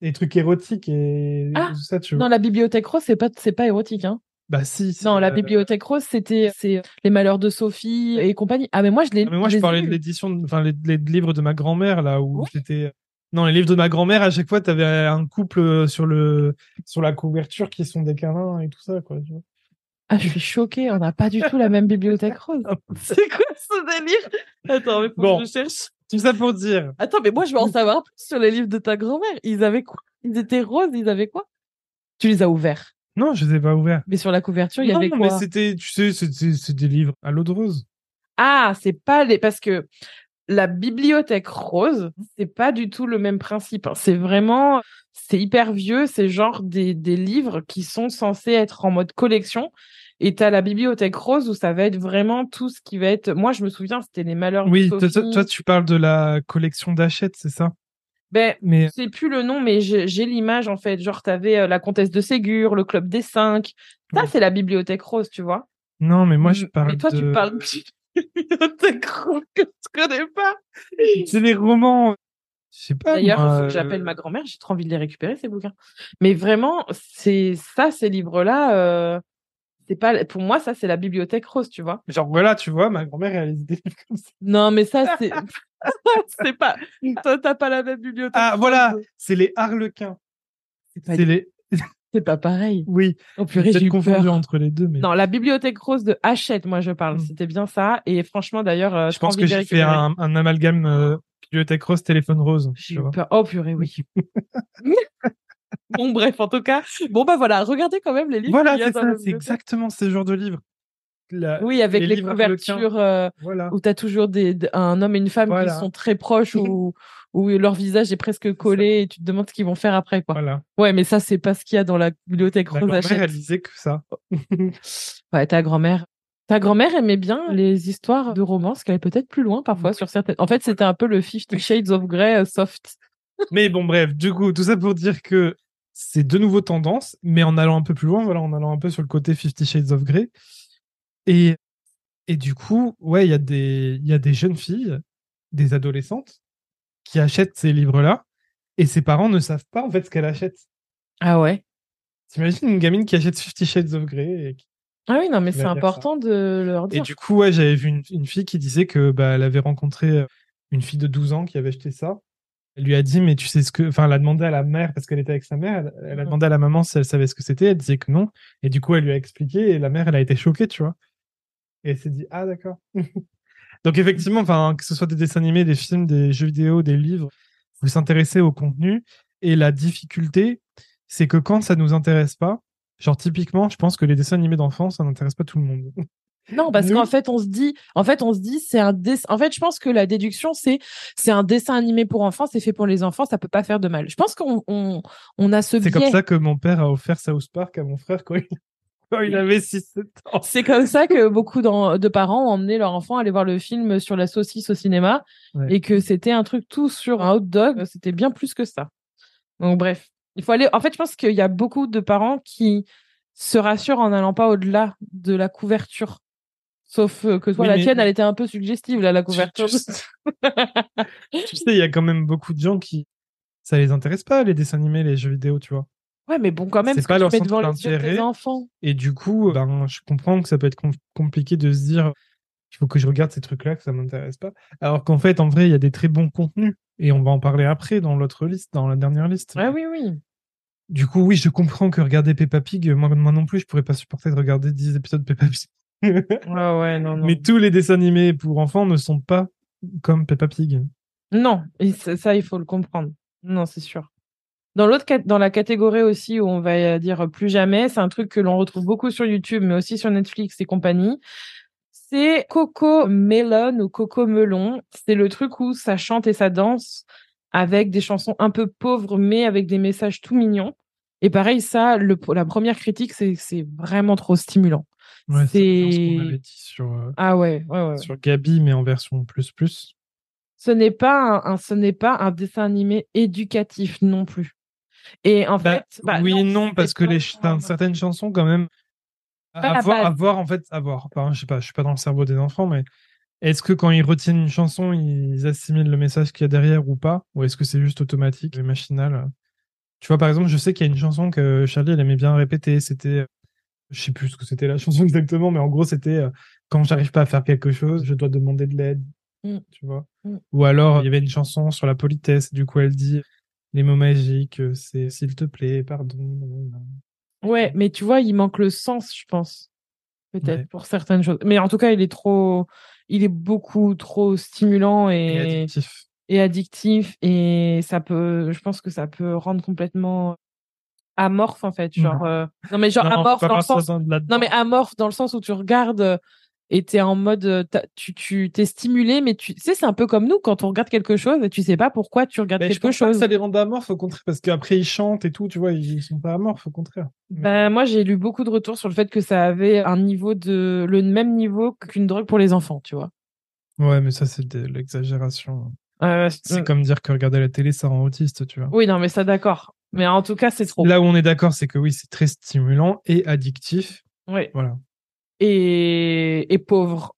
Des trucs érotiques et Ah, tout ça, tu vois. Non, la bibliothèque rose, c'est pas c'est pas érotique, hein. Bah si. Non, la euh, bibliothèque rose, c'était c'est les malheurs de Sophie et compagnie. Ah mais moi je l'ai. ah, mais moi, je parlais de l'édition, enfin, les, les livres de ma grand-mère, là, où Oui. c'était. Non, les livres de ma grand-mère, à chaque fois, t'avais un couple euh, sur le, sur la couverture qui sont des câlins et tout ça, quoi. Tu vois. Ah, je suis choquée, on n'a pas du tout la même bibliothèque rose. C'est quoi ce délire? Attends, mais faut Bon. que je cherche. Tout ça pour dire. Attends, mais moi je veux en savoir plus sur les livres de ta grand-mère. Ils avaient quoi? Ils étaient roses, ils avaient quoi? Tu les as ouverts? Non, je les ai pas ouverts. Mais sur la couverture, il y non, avait mais quoi? c'était, tu sais, c'est des livres à l'eau de rose. Ah, c'est pas les parce que la bibliothèque rose, c'est pas du tout le même principe. hein. C'est vraiment c'est hyper vieux, c'est genre des des livres qui sont censés être en mode collection. Et t'as la bibliothèque rose où ça va être vraiment tout ce qui va être. Moi, je me souviens, c'était les malheurs Oui, de toi, Sophie. toi- toi, tu parles de la collection d'Hachette, c'est ça? Ben, Mais je sais plus le nom, mais j'ai l'image en fait. Genre, t'avais euh, la comtesse de Ségur, le club des cinq. Ça, Oui. c'est la bibliothèque rose, tu vois. non, mais moi je parle Mais toi, de. tu parles de bibliothèque rose que tu connais pas. C'est les romans. Je sais pas. D'ailleurs, faut que euh, j'appelle ma grand-mère. J'ai trop envie de les récupérer ces bouquins. Mais vraiment, c'est ça, ces livres-là. euh, c'est pas pour moi ça c'est la bibliothèque rose, tu vois. Genre voilà, tu vois, ma grand-mère elle a des livres comme ça. Non, mais ça c'est c'est pas toi t'as pas la même bibliothèque. Ah voilà, c'est les Harlequins. C'est pas, les c'est pas pareil. oui, Oh j'ai purée, j'ai confondu entre les deux mais Non, la bibliothèque rose de Hachette, moi je parle. Mm. C'était bien ça. Et franchement, d'ailleurs, euh, je pense que j'ai fait un, un amalgame euh, bibliothèque rose téléphone rose, tu vois. Oh purée, oui. Bon, bref, en tout cas. Bon, bah voilà, regardez quand même les livres. Voilà, c'est ça, c'est exactement ce genre de livre. La- Oui, avec les, livres couvertures euh, Voilà. où tu as toujours des, un homme et une femme Voilà. qui sont très proches ou où leur visage est presque collé et tu te demandes ce qu'ils vont faire après. quoi. Voilà. Ouais, mais ça, c'est pas ce qu'il y a dans la bibliothèque Rose grand-mère, Hachette. elle disait que ça. Ouais, ta grand-mère. Ta grand-mère aimait bien les histoires de romance, qu'elle est peut-être plus loin parfois sur certaines. En fait, c'était un peu le Fifty Shades of Grey euh, soft. Mais bon, bref, du coup, tout ça pour dire que c'est de nouveau tendance, mais en allant un peu plus loin, voilà, en allant un peu sur le côté Fifty Shades of Grey. Et, et du coup, ouais, il y, a des- y a des jeunes filles, des adolescentes, qui achètent ces livres-là, et ses parents ne savent pas en fait ce qu'elle achète. Ah ouais. T'imagines une gamine qui achète Fifty Shades of Grey et qui- Ah oui, non, mais c'est important de leur Et dire. du coup, ouais, j'avais vu une, une fille qui disait que bah, elle avait rencontré euh, une fille de 12 ans qui avait acheté ça. Elle lui a dit, mais tu sais ce que. Enfin, elle a demandé à la mère, parce qu'elle était avec sa mère, elle, elle a demandé à la maman si elle savait ce que c'était. Elle disait que non. Et du coup, elle lui a expliqué et la mère, elle a été choquée, tu vois. Et elle s'est dit, ah, d'accord. Donc, effectivement, que ce soit des dessins animés, des films, des jeux vidéo, des livres, faut s'intéresser au contenu. Et la difficulté, c'est que quand ça nous intéresse pas, genre, typiquement, je pense que les dessins animés d'enfants, ça n'intéresse pas tout le monde. Non, parce qu'en fait, on se dit, en fait, on se dit, c'est un dessin. En fait, je pense que la déduction, c'est, c'est un dessin animé pour enfants, c'est fait pour les enfants, ça peut pas faire de mal. Je pense qu'on, on, on a ce C'est biais. comme ça que mon père a offert South Park à mon frère quand il, quand il avait 6-7 ans. C'est comme ça que beaucoup de parents ont emmené leur enfant aller voir le film sur la saucisse au cinéma Ouais. et que c'était un truc tout sur un hot dog. C'était bien plus que ça. Donc, bref. Il faut aller. En fait, je pense qu'il y a beaucoup de parents qui se rassurent en n'allant pas au-delà de la couverture. Sauf euh, que toi, Oui, la mais- tienne, elle était un peu suggestive, là, la couverture. Tu, tu sais, il y a quand même beaucoup de gens qui. Ça les intéresse pas, les dessins animés, les jeux vidéo, tu vois. Ouais, mais bon, quand même, C'est ce pas que leur tu mets devant les de enfants. Et du coup, ben, je comprends que ça peut être com- compliqué de se dire il faut que je regarde ces trucs-là, que ça m'intéresse pas. Alors qu'en fait, en vrai, il y a des très bons contenus. Et on va en parler après dans l'autre liste, dans la dernière liste. Ouais, oui, oui. Du coup, oui, je comprends que regarder Peppa Pig, moi, moi non plus, je pourrais pas supporter de regarder 10 épisodes de Peppa Pig. Ouais, ouais, non, non. Mais tous les dessins animés pour enfants ne sont pas comme Peppa Pig. Non, et ça, ça, il faut le comprendre. Non, c'est sûr. Dans l'autre dans la catégorie aussi où on va euh, dire plus jamais, c'est un truc que l'on retrouve beaucoup sur YouTube, mais aussi sur Netflix et compagnie. C'est Coco Melon ou Coco Melon. C'est le truc où ça chante et ça danse avec des chansons un peu pauvres, mais avec des messages tout mignons. Et pareil, ça, le, la première critique, c'est que c'est vraiment trop stimulant. Ouais, C'est- bien ce qu'on avait dit sur, euh, Ah ouais, ouais, ouais. sur Gabi, mais en version plus plus. ce n'est pas un, un- ce n'est pas un dessin animé éducatif non plus. Et en Bah, fait, bah, oui, non, parce que les ch- certaines chansons, quand même, à, voir, à base. voir, en fait, à voir. Enfin, je sais pas, je suis pas dans le cerveau des enfants, mais est-ce que quand ils retiennent une chanson, ils assimilent le message qu'il y a derrière ou pas? Ou est-ce que c'est juste automatique et machinal? Tu vois, par exemple, je sais qu'il y a une chanson que Charlie, elle aimait bien répéter. C'était, je sais plus ce que c'était la chanson exactement, mais en gros, c'était euh, quand j'arrive pas à faire quelque chose, je dois demander de l'aide. Mm. Tu vois Mm. Ou alors, il y avait une chanson sur la politesse. Du coup, elle dit les mots magiques, euh, c'est s'il te plaît, pardon. Ouais, mais tu vois, il manque le sens, je pense. Peut-être Ouais. pour certaines choses. Mais en tout cas, il est trop, il est beaucoup trop stimulant Et et, addictif. et addictif et ça peut, je pense que ça peut rendre complètement amorphe en fait. Genre, Non. euh, non mais genre Non, amorphe dans le sens. Non, mais amorphe dans le sens où tu regardes euh, et t'es en mode, euh, tu, tu t'es stimulé, mais tu tu sais, c'est un peu comme nous quand on regarde quelque chose et tu sais pas pourquoi tu regardes Mais je quelque pense pas que chose. ça les rend amorphes, au contraire, parce qu'après ils chantent et tout, tu vois, ils sont pas amorphes, au contraire. Ben, moi, j'ai lu beaucoup de retours sur le fait que ça avait un niveau de, le même niveau qu'une drogue pour les enfants, tu vois. Ouais, mais ça, c'est de l'exagération. Euh, C'est mm. comme dire que regarder la télé, ça rend autiste, tu vois. Oui, non, mais ça, d'accord. Mais en tout cas, c'est trop. Là où on est d'accord, c'est que oui, c'est très stimulant et addictif. Oui. Voilà. Et, et pauvre.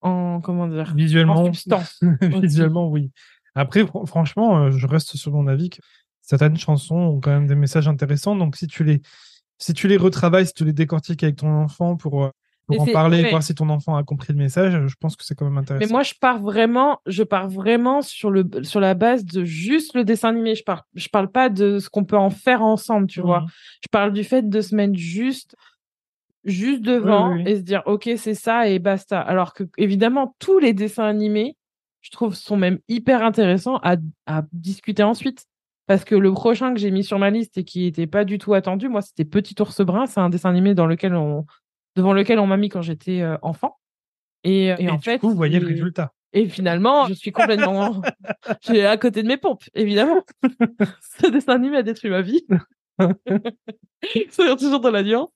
En, comment dire? En Visuellement, substance. visuellement, oui. Après, fr- franchement, euh, je reste sur mon avis que certaines chansons ont quand même des messages intéressants. Donc, si tu les, si tu les retravailles, si tu les décortiques avec ton enfant pour, euh, pour en parler, voir si ton enfant a compris le message, je pense que c'est quand même intéressant. Mais moi, je pars vraiment, je pars vraiment sur le sur la base de juste le dessin animé. Je parle, je parle pas de ce qu'on peut en faire ensemble, tu vois. Mmh. Je parle du fait de se mettre juste juste devant et se dire ok c'est ça et basta. Alors que évidemment tous les dessins animés, je trouve sont même hyper intéressants à, à discuter ensuite. Parce que le prochain que j'ai mis sur ma liste et qui n'était pas du tout attendu, moi, c'était Petit ours brun. C'est un dessin animé dans lequel on, devant lequel on m'a mis quand j'étais euh, enfant. Et, et, en fait, coup, vous voyez le résultat. Et finalement, je suis complètement, j'ai à côté de mes pompes, évidemment. Ce dessin animé a détruit ma vie. Soyons toujours dans la nuance.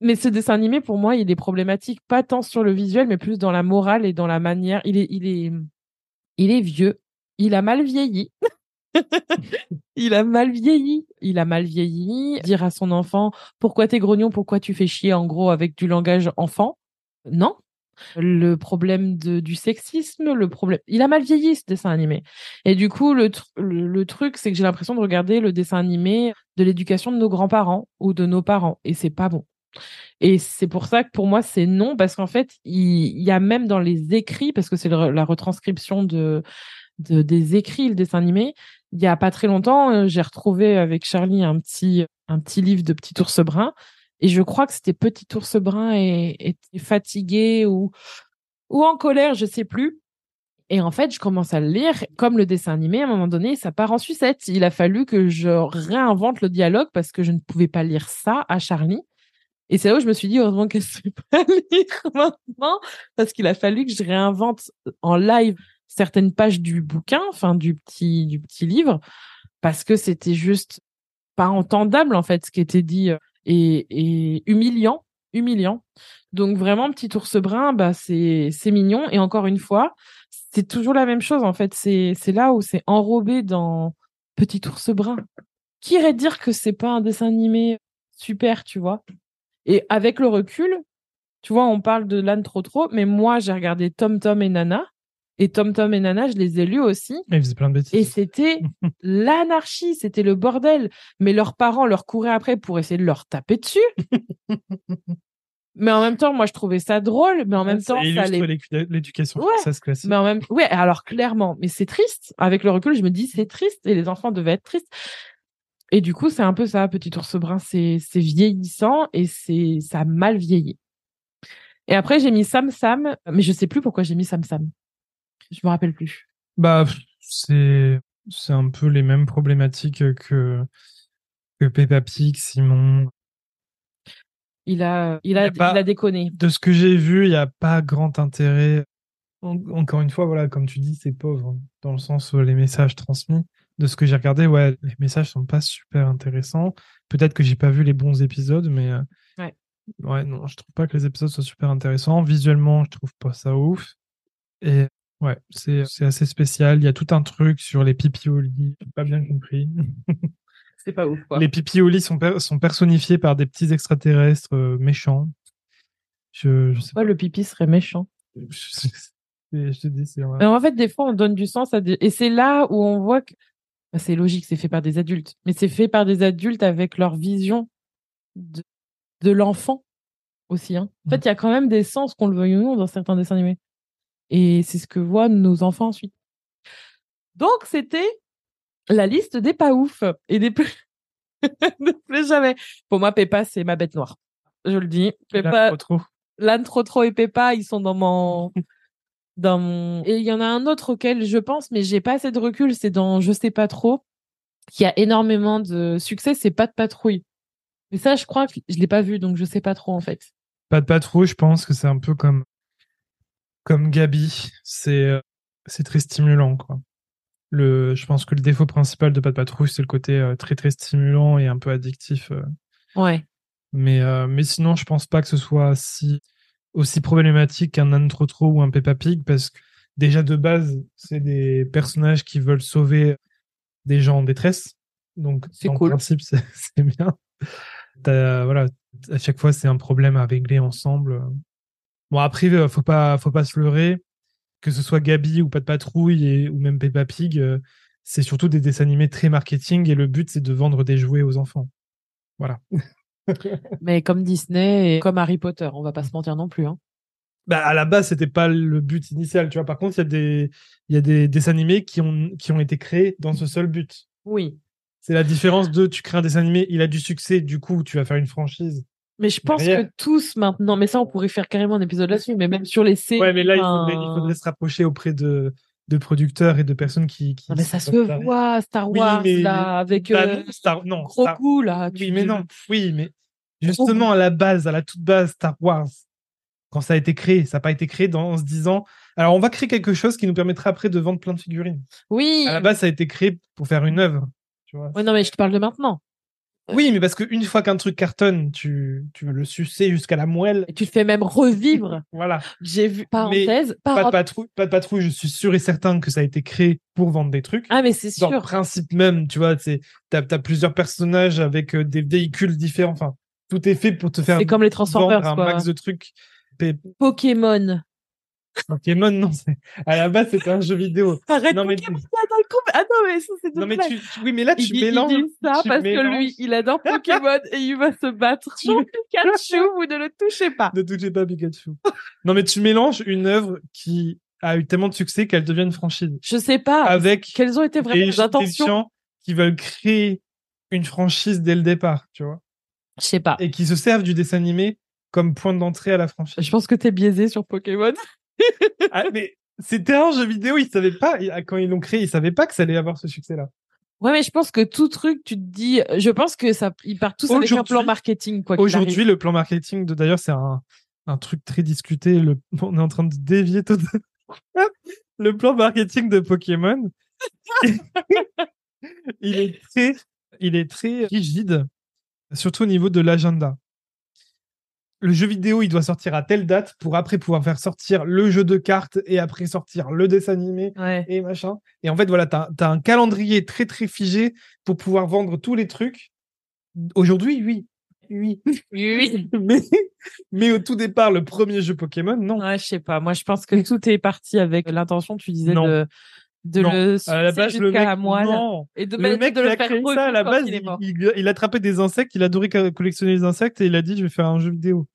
Mais ce dessin animé, pour moi, il est problématique, pas tant sur le visuel, mais plus dans la morale et dans la manière. Il est, il est, il est vieux. Il a mal vieilli. il a mal vieilli. Il a mal vieilli. Dire à son enfant, pourquoi t'es grognon, pourquoi tu fais chier, en gros, avec du langage enfant? Non. Le problème du sexisme, le problème. Il a mal vieilli, ce dessin animé. Et du coup, le, le, truc, c'est que j'ai l'impression de regarder le dessin animé de l'éducation de nos grands-parents ou de nos parents. Et c'est pas bon. Et c'est pour ça que pour moi, c'est non, parce qu'en fait, il, y a même dans les écrits, parce que c'est la retranscription de, de, des écrits, le dessin animé, il y a pas très longtemps, euh, j'ai retrouvé avec Charlie un petit, un petit livre de Petit ours brun. Et je crois que c'était Petit ours brun et fatigué ou, ou en colère, je sais plus. Et en fait, je commence à le lire. Comme le dessin animé, à un moment donné, ça part en sucette. Il a fallu que je réinvente le dialogue parce que je ne pouvais pas lire ça à Charlie. Et c'est là où je me suis dit, heureusement qu'elle ne sait pas lire maintenant, parce qu'il a fallu que je réinvente en live certaines pages du bouquin, enfin du petit du petit livre, parce que c'était juste pas entendable en fait ce qui était dit euh, et, et humiliant, humiliant. Donc vraiment petit ours brun, bah c'est c'est mignon et encore une fois, c'est toujours la même chose en fait. C'est c'est là où c'est enrobé dans petit ours brun. Qui irait dire que c'est pas un dessin animé super, tu vois? Et avec le recul, tu vois, on parle de l'âne trop trop, mais moi j'ai regardé Tom Tom et Nana et Tom Tom et Nana, je les ai lus aussi. Et ils faisaient plein de bêtises. Et c'était l'anarchie, c'était le bordel. Mais leurs parents leur couraient après pour essayer de leur taper dessus. mais en même temps, moi, je trouvais ça drôle. Mais en même temps, ça l'éducation ouais. française classique. Mais en même, ouais, alors clairement, mais c'est triste. Avec le recul, je me dis c'est triste et les enfants devaient être tristes. Et du coup, c'est un peu ça, petit ours brun, c'est vieillissant et c'est ça a mal vieilli. Et après, j'ai mis Sam Sam, mais je sais plus pourquoi j'ai mis Sam Sam. Je me rappelle plus. Bah, c'est c'est un peu les mêmes problématiques que que Peppa Pig, Simon. Il a il a, il a, déconné. De ce que j'ai vu, il n'y a pas grand intérêt. encore une fois, voilà, comme tu dis, c'est pauvre dans le sens où les messages transmis. De ce que j'ai regardé, ouais, les messages sont pas super intéressants. Peut-être que j'ai pas vu les bons épisodes, mais euh, ouais. ouais, non, je trouve pas que les épisodes soient super intéressants. Visuellement, je trouve pas ça ouf. Et Ouais, c'est assez spécial. Il y a tout un truc sur les pipiolis. J'ai pas bien compris. c'est pas ouf, quoi. Les pipiolis sont, sont personnifiés par des petits extraterrestres euh, méchants. Je, je sais pas. le pipi serait méchant? Je, te dis, c'est En fait, des fois, on donne du sens à des. Et c'est là où on voit que. Bah, c'est logique, c'est fait par des adultes. Mais c'est fait par des adultes avec leur vision de, de l'enfant aussi. Hein. En fait, il y a quand même des sens, qu'on le veuille ou non, dans certains dessins animés. Et c'est ce que voient nos enfants ensuite. Donc, c'était la liste des pas ouf et des plus, plus jamais. Pour moi, Peppa, c'est ma bête noire. Je le dis. Peppa, l'âne trop trop et Peppa, ils sont dans mon, dans mon, et il y en a un autre auquel je pense, mais j'ai pas assez de recul. C'est dans Je sais pas trop, qui a énormément de succès. C'est pas de patrouille. Mais ça, je crois que je l'ai pas vu, donc je sais pas trop, en fait. Pas de patrouille, je pense que c'est un peu comme comme Gabi, c'est euh, c'est très stimulant quoi. Le, je pense que le défaut principal de de patrouille, c'est le côté euh, très très stimulant et un peu addictif. Euh. Ouais. Mais mais sinon, je pense pas que ce soit si aussi problématique qu'un Anne Trotro ou un Peppa Pig parce que déjà de base, c'est des personnages qui veulent sauver des gens en détresse. Donc, cool. principe, c'est bien. voilà, à chaque fois, c'est un problème à régler ensemble. Bon, après, euh, faut pas, faut pas se leurrer. Que ce soit Gabi ou Pas de Patrouille et, ou même Peppa Pig, euh, c'est surtout des dessins animés très marketing et le but, c'est de vendre des jouets aux enfants. Voilà. Mais comme Disney et comme Harry Potter, on va pas se mentir non plus. Hein. Bah, à la base, c'était pas le but initial, tu vois. Par contre, il y a des, il y a des dessins animés qui ont, qui ont été créés dans ce seul but. Oui. C'est la différence de tu crées un dessin animé, il a du succès, du coup, tu vas faire une franchise. Mais je pense Derrière. que tous maintenant, mais ça, on pourrait faire carrément un épisode là-dessus, mais même sur les séries. Ouais, mais là, il enfin, faudrait, il faudrait se rapprocher auprès de, de producteurs et de personnes qui. qui Non, mais ça se voit, Star Oui, Wars, mais- là, avec Bah, euh, non, Star, non, gros Star- coup, là. tu- Oui, mais non. Oui, mais justement, à la base, à la toute base, Star Wars, quand ça a été créé, ça n'a pas été créé dans, en se disant alors on va créer quelque chose qui nous permettra après de vendre plein de figurines. Oui. À la base, ça a été créé pour faire une œuvre. Tu vois. Ouais, non, mais je te parle de maintenant. Oui, mais parce qu'une fois qu'un truc cartonne, tu, tu veux le sucer jusqu'à la moelle. Et tu le fais même revivre. Voilà. J'ai vu, parenthèse, Pas de patrouille, pas de patrouille, je suis sûr et certain que ça a été créé pour vendre des trucs. Ah, mais c'est Dans le sûr. principe même, tu vois, t'as as plusieurs personnages avec euh, des véhicules différents. Enfin, tout est fait pour te faire C'est comme les Transformers, un quoi. max de trucs. Pokémon. Pokémon, non, à la base c'était un jeu vidéo. Arrête, Non mais, Pokémon. Ah non, mais ça, c'est de non, mais tu, tu- oui, mais là Il tu dit, il mélanges. dit ça tu parce que lui, il adore Pokémon et il va se battre. Tu- Pikachu, vous ne le touchez pas. Ne touchez pas Pikachu. non, mais tu mélanges une œuvre qui a eu tellement de succès qu'elle devient une franchise. Je sais pas. Avec Quelles ont été vraiment les intentions gens qui veulent créer une franchise dès le départ, tu vois, Je sais pas. et qui se servent du dessin animé comme point d'entrée à la franchise. Je pense que t'es biaisé sur Pokémon. Ah, mais c'était un jeu vidéo, ils savaient pas, quand ils l'ont créé, ils savaient pas que ça allait avoir ce succès-là. Ouais, mais je pense que tout truc, tu te dis, je pense que ça, ils partent tous avec un plan marketing, quoi. Aujourd'hui, le plan marketing de d'ailleurs, c'est un, un truc très discuté. Le, on est en train de dévier tout. le plan marketing de Pokémon, il est très, il est très rigide, surtout au niveau de l'agenda. Le jeu vidéo, il doit sortir à telle date pour après pouvoir faire sortir le jeu de cartes et après sortir le dessin animé Ouais. et machin. Et en fait, voilà, t'as as un calendrier très très figé pour pouvoir vendre tous les trucs. Aujourd'hui, oui. Oui. Oui. mais, mais au tout départ, le premier jeu Pokémon, non. Ouais, je sais pas. Moi, je pense que tout est parti avec l'intention, tu disais, Non. de, de Non. le À la base, le mec, la moelle non. et de, Le mec de qui le a faire créé revivre ça, à la base, il il, il- il attrapait des insectes, il adorait co- collectionner les insectes et il a dit je vais faire un jeu vidéo.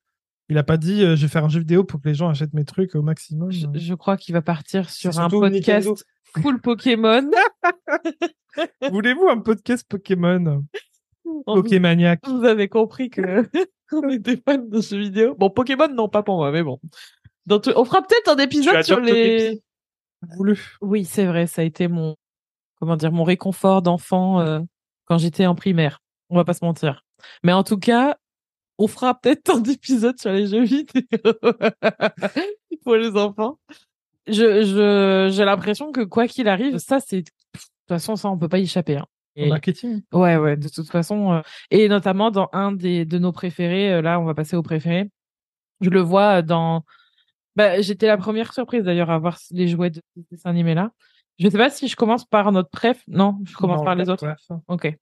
Il a pas dit euh, je vais faire un jeu vidéo pour que les gens achètent mes trucs au maximum. Je, je crois qu'il va partir sur un podcast full Pokémon. Voulez-vous un podcast Pokémon? Pokémaniac vous avez compris que on était fan de jeux vidéo. Bon, Pokémon, non, pas pour moi, mais bon. Dans tout- On fera peut-être un épisode sur les. Voulu. Oui, c'est vrai, ça a été mon, comment dire, mon réconfort d'enfant euh, quand j'étais en primaire. On va pas se mentir. Mais en tout cas, on fera peut-être un épisode sur les jeux vidéo pour les enfants. Je, je, j'ai l'impression que quoi qu'il arrive, ça c'est, de toute façon, ça on peut pas y échapper. hein. Et- marketing. Ouais, ouais, de toute façon. euh, et notamment dans un des, de nos préférés, euh, là, on va passer au préféré. Je le vois dans. Bah, j'étais la première surprise d'ailleurs à voir les jouets de ce dessin animé-là. Je sais pas si je commence par notre préf. Non, je commence Non, par les autres. Ok.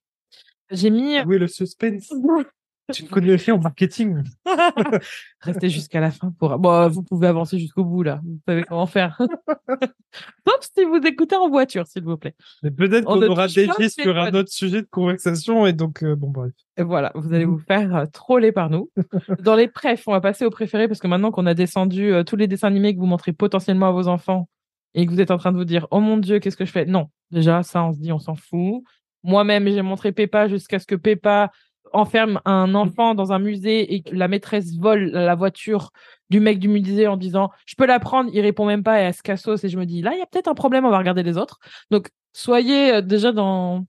J'ai mis. Oui, le suspense. tu ne connais rien au marketing. Restez jusqu'à la fin pour. Bon, vous pouvez avancer jusqu'au bout là. Vous savez comment faire. Sauf si vous écoutez en voiture, s'il vous plaît. Mais peut-être On qu'on aura dévié sur un autre sujet de conversation et donc, euh, bon, bref. Et voilà, vous allez vous faire euh, troller par nous. Dans les préfs, on va passer au préféré parce que maintenant qu'on a descendu euh, tous les dessins animés que vous montrez potentiellement à vos enfants et que vous êtes en train de vous dire oh mon dieu qu'est-ce que je fais? Non déjà ça on se dit on s'en fout moi-même j'ai montré Peppa jusqu'à ce que Peppa enferme un enfant dans un musée et que la maîtresse vole la voiture du mec du musée en disant je peux la prendre il répond même pas et elle se cassos et je me dis là il y a peut-être un problème on va regarder les autres donc soyez euh, déjà dans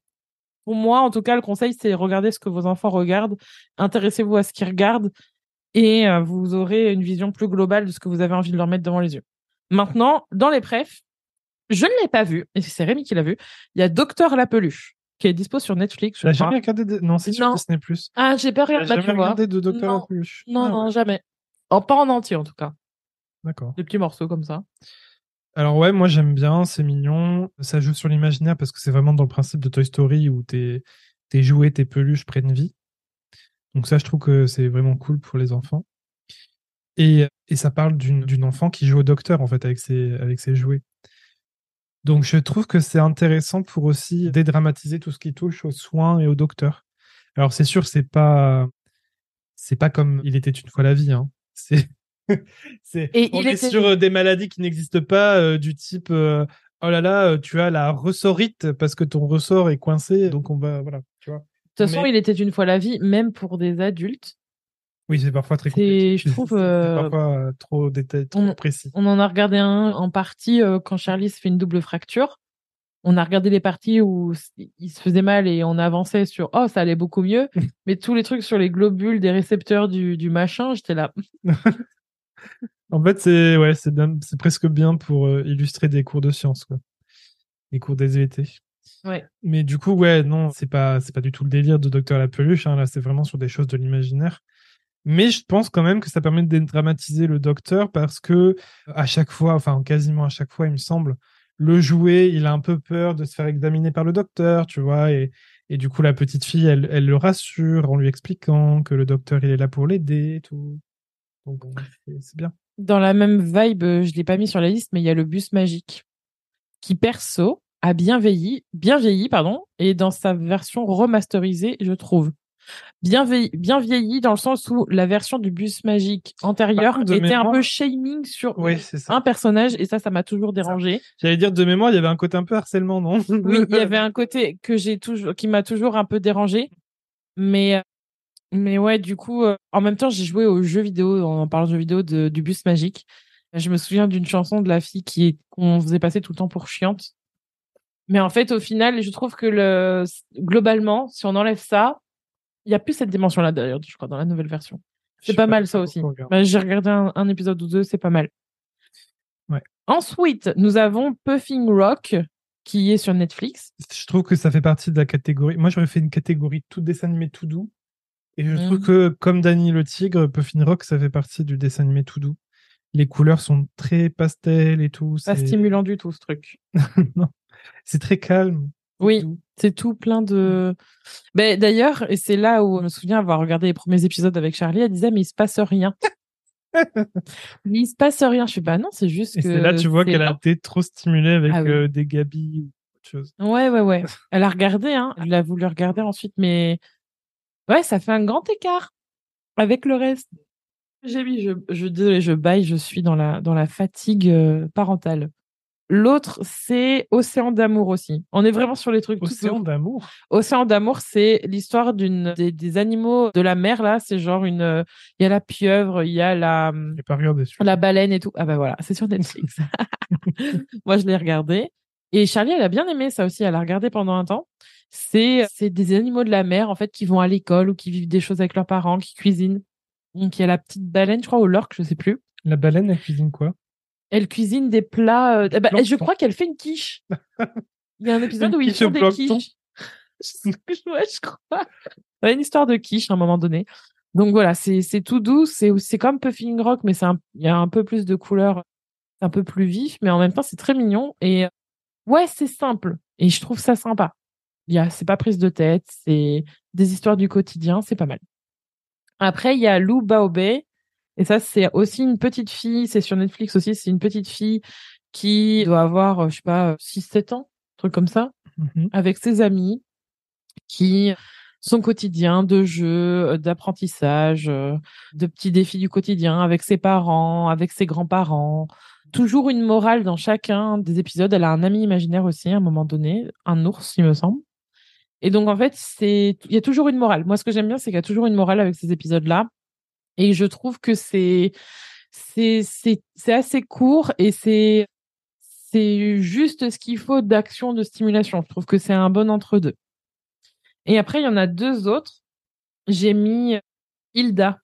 pour moi, en tout cas, le conseil, c'est regarder ce que vos enfants regardent, intéressez-vous à ce qu'ils regardent et euh, vous aurez une vision plus globale de ce que vous avez envie de leur mettre devant les yeux. Maintenant, dans les prefs, je ne l'ai pas vu, et c'est Rémi qui l'a vu, il y a Docteur la peluche qui est dispo sur Netflix. N'as crois. jamais regardé de... Non, c'est sur. Disney+. Plus. Ah, j'ai pas regardé, bah, jamais tu vois. regardé de Docteur Non. Non, Ah, non, ouais. jamais. En, pas en entier, en tout cas. D'accord. Des petits morceaux comme ça. Alors ouais, moi j'aime bien, c'est mignon. Ça joue sur l'imaginaire parce que c'est vraiment dans le principe de Toy Story où tes, tes jouets, tes peluches prennent vie. Donc ça, je trouve que c'est vraiment cool pour les enfants. Et, et ça parle d'une d'une enfant qui joue au docteur en fait avec ses, avec ses jouets. Donc je trouve que c'est intéressant pour aussi dédramatiser tout ce qui touche aux soins et au docteur. Alors c'est sûr, c'est pas c'est pas comme il était une fois la vie. Hein. C'est, on il est était- sur euh, des maladies qui n'existent pas, euh, du type, euh, oh là là, tu as la ressorite parce que ton ressort est coincé, donc on va, voilà, tu vois. De toute façon, Mais- il était une fois la vie, même pour des adultes. Oui, c'est parfois très compliqué. je trouve, euh, parfois euh, trop détaillé, trop on- précis. On en a regardé un en partie euh, quand Charlie se fait une double fracture. On a regardé les parties où il se faisait mal et on avançait sur oh ça allait beaucoup mieux. Mais tous les trucs sur les globules des récepteurs du, du machin, j'étais là. En fait, c'est ouais, c'est presque bien pour euh, illustrer des cours de sciences, quoi. Les cours des SVT. Ouais. Mais du coup, ouais, non, c'est pas, c'est pas du tout le délire de Docteur la peluche. Hein, là, c'est vraiment sur des choses de l'imaginaire. Mais je pense quand même que ça permet de dédramatiser le Docteur parce que à chaque fois, enfin quasiment à chaque fois, il me semble, le jouet, il a un peu peur de se faire examiner par le Docteur, tu vois, et du coup, la petite fille, elle, elle le rassure en lui expliquant que le Docteur, il est là pour l'aider, et tout. Donc, c'est- bien. Dans la même vibe, euh, je l'ai pas mis sur la liste, mais il y a le bus magique qui perso a bien vieilli, bien vieilli pardon, et dans sa version remasterisée, je trouve. Bien, vieilli, bien vieilli dans le sens où la version du bus magique antérieure contre, était un peu shaming sur un personnage et ça, ça m'a toujours dérangé. J'allais dire de mémoire, il y avait un côté un peu harcèlement, non? Oui, il y avait un côté que j'ai toujours, qui m'a toujours un peu dérangé, mais mais ouais, du coup, euh, en même temps, j'ai joué aux jeux vidéo, en parlant de jeux vidéo, de, du bus magique. Je me souviens d'une chanson de la fille qui qu'on faisait passer tout le temps pour chiante. Mais en fait, au final, je trouve que le globalement, si on enlève ça, il y a plus cette dimension-là d'ailleurs, je crois, dans la nouvelle version. C'est pas mal ça aussi. Bah, j'ai regardé un, un épisode ou deux, c'est pas mal. Ouais. Ensuite, nous avons Puffing Rock qui est sur Netflix. Je trouve que ça fait partie de la catégorie. Moi, j'aurais fait une catégorie tout dessin animé tout doux. Et je trouve que, comme Danny le tigre, Puffin Rock, ça fait partie du dessin animé tout doux. Les couleurs sont très pastel et tout. Pas stimulant du tout ce truc. non. C'est très calme. Oui. C'est tout plein de. Ben, D'ailleurs, et c'est là où je me souviens avoir regardé les premiers épisodes avec Charlie, elle disait mais il se passe rien. mais il se passe rien. Je suis bah non, c'est juste Et que. c'est là, tu vois qu'elle a été trop stimulée avec Ah oui. euh, des gabis ou autre chose. Ouais, ouais, ouais. Elle a regardé, hein. Elle a voulu regarder ensuite, mais ouais, ça fait un grand écart avec le reste. J'ai mis, je, je, désolé, je baille, je suis dans la, dans la fatigue euh, parentale. L'autre, c'est Océan d'amour aussi. On est vraiment sur les trucs. Océan d'amour. Océan d'amour, c'est l'histoire d'une des, des animaux de la mer là. C'est genre une, euh, il y a la pieuvre, il y a la pas regardé la baleine et tout. Ah bah voilà, c'est sur Netflix. Moi, je l'ai regardé. Et Charlie, elle a bien aimé ça aussi. Elle a regardé pendant un temps. C'est c'est des animaux de la mer en fait qui vont à l'école ou qui vivent des choses avec leurs parents, qui cuisinent. Donc il y a la petite baleine, je crois, ou l'orque, je sais plus. La baleine, elle cuisine quoi? Elle cuisine des plats. euh, ben, je crois qu'elle fait une quiche. Il y a un épisode où ils font des quiches. ouais, je crois. Ouais, une histoire de quiche à un moment donné. Donc voilà, c'est tout doux. C'est comme Puffing Rock, mais c'est un- il y a un peu plus de couleurs, un peu plus vif, mais en même temps c'est très mignon. Et euh, ouais, c'est simple. Et je trouve ça sympa. Il y a, c'est pas prise de tête, c'est des histoires du quotidien, c'est pas mal. Après, il y a Lou Baobé. Et ça, c'est aussi une petite fille, c'est sur Netflix aussi, c'est une petite fille qui doit avoir, euh, je sais pas, 6-7 ans, un truc comme ça, Mhm. avec ses amis, qui, son quotidien de jeu, euh, d'apprentissage, euh, de petits défis du quotidien avec ses parents, avec ses grands-parents. Toujours une morale dans chacun des épisodes. Elle a un ami imaginaire aussi, à un moment donné, un ours, il me semble. Et donc, en fait, c'est, il y a toujours une morale. Moi, ce que j'aime bien, c'est qu'il y a toujours une morale avec ces épisodes-là. Et je trouve que c'est, c'est, assez court et c'est, c'est juste ce qu'il faut d'action, de stimulation. Je trouve que c'est un bon entre-deux. Et après, il y en a deux autres. J'ai mis Hilda.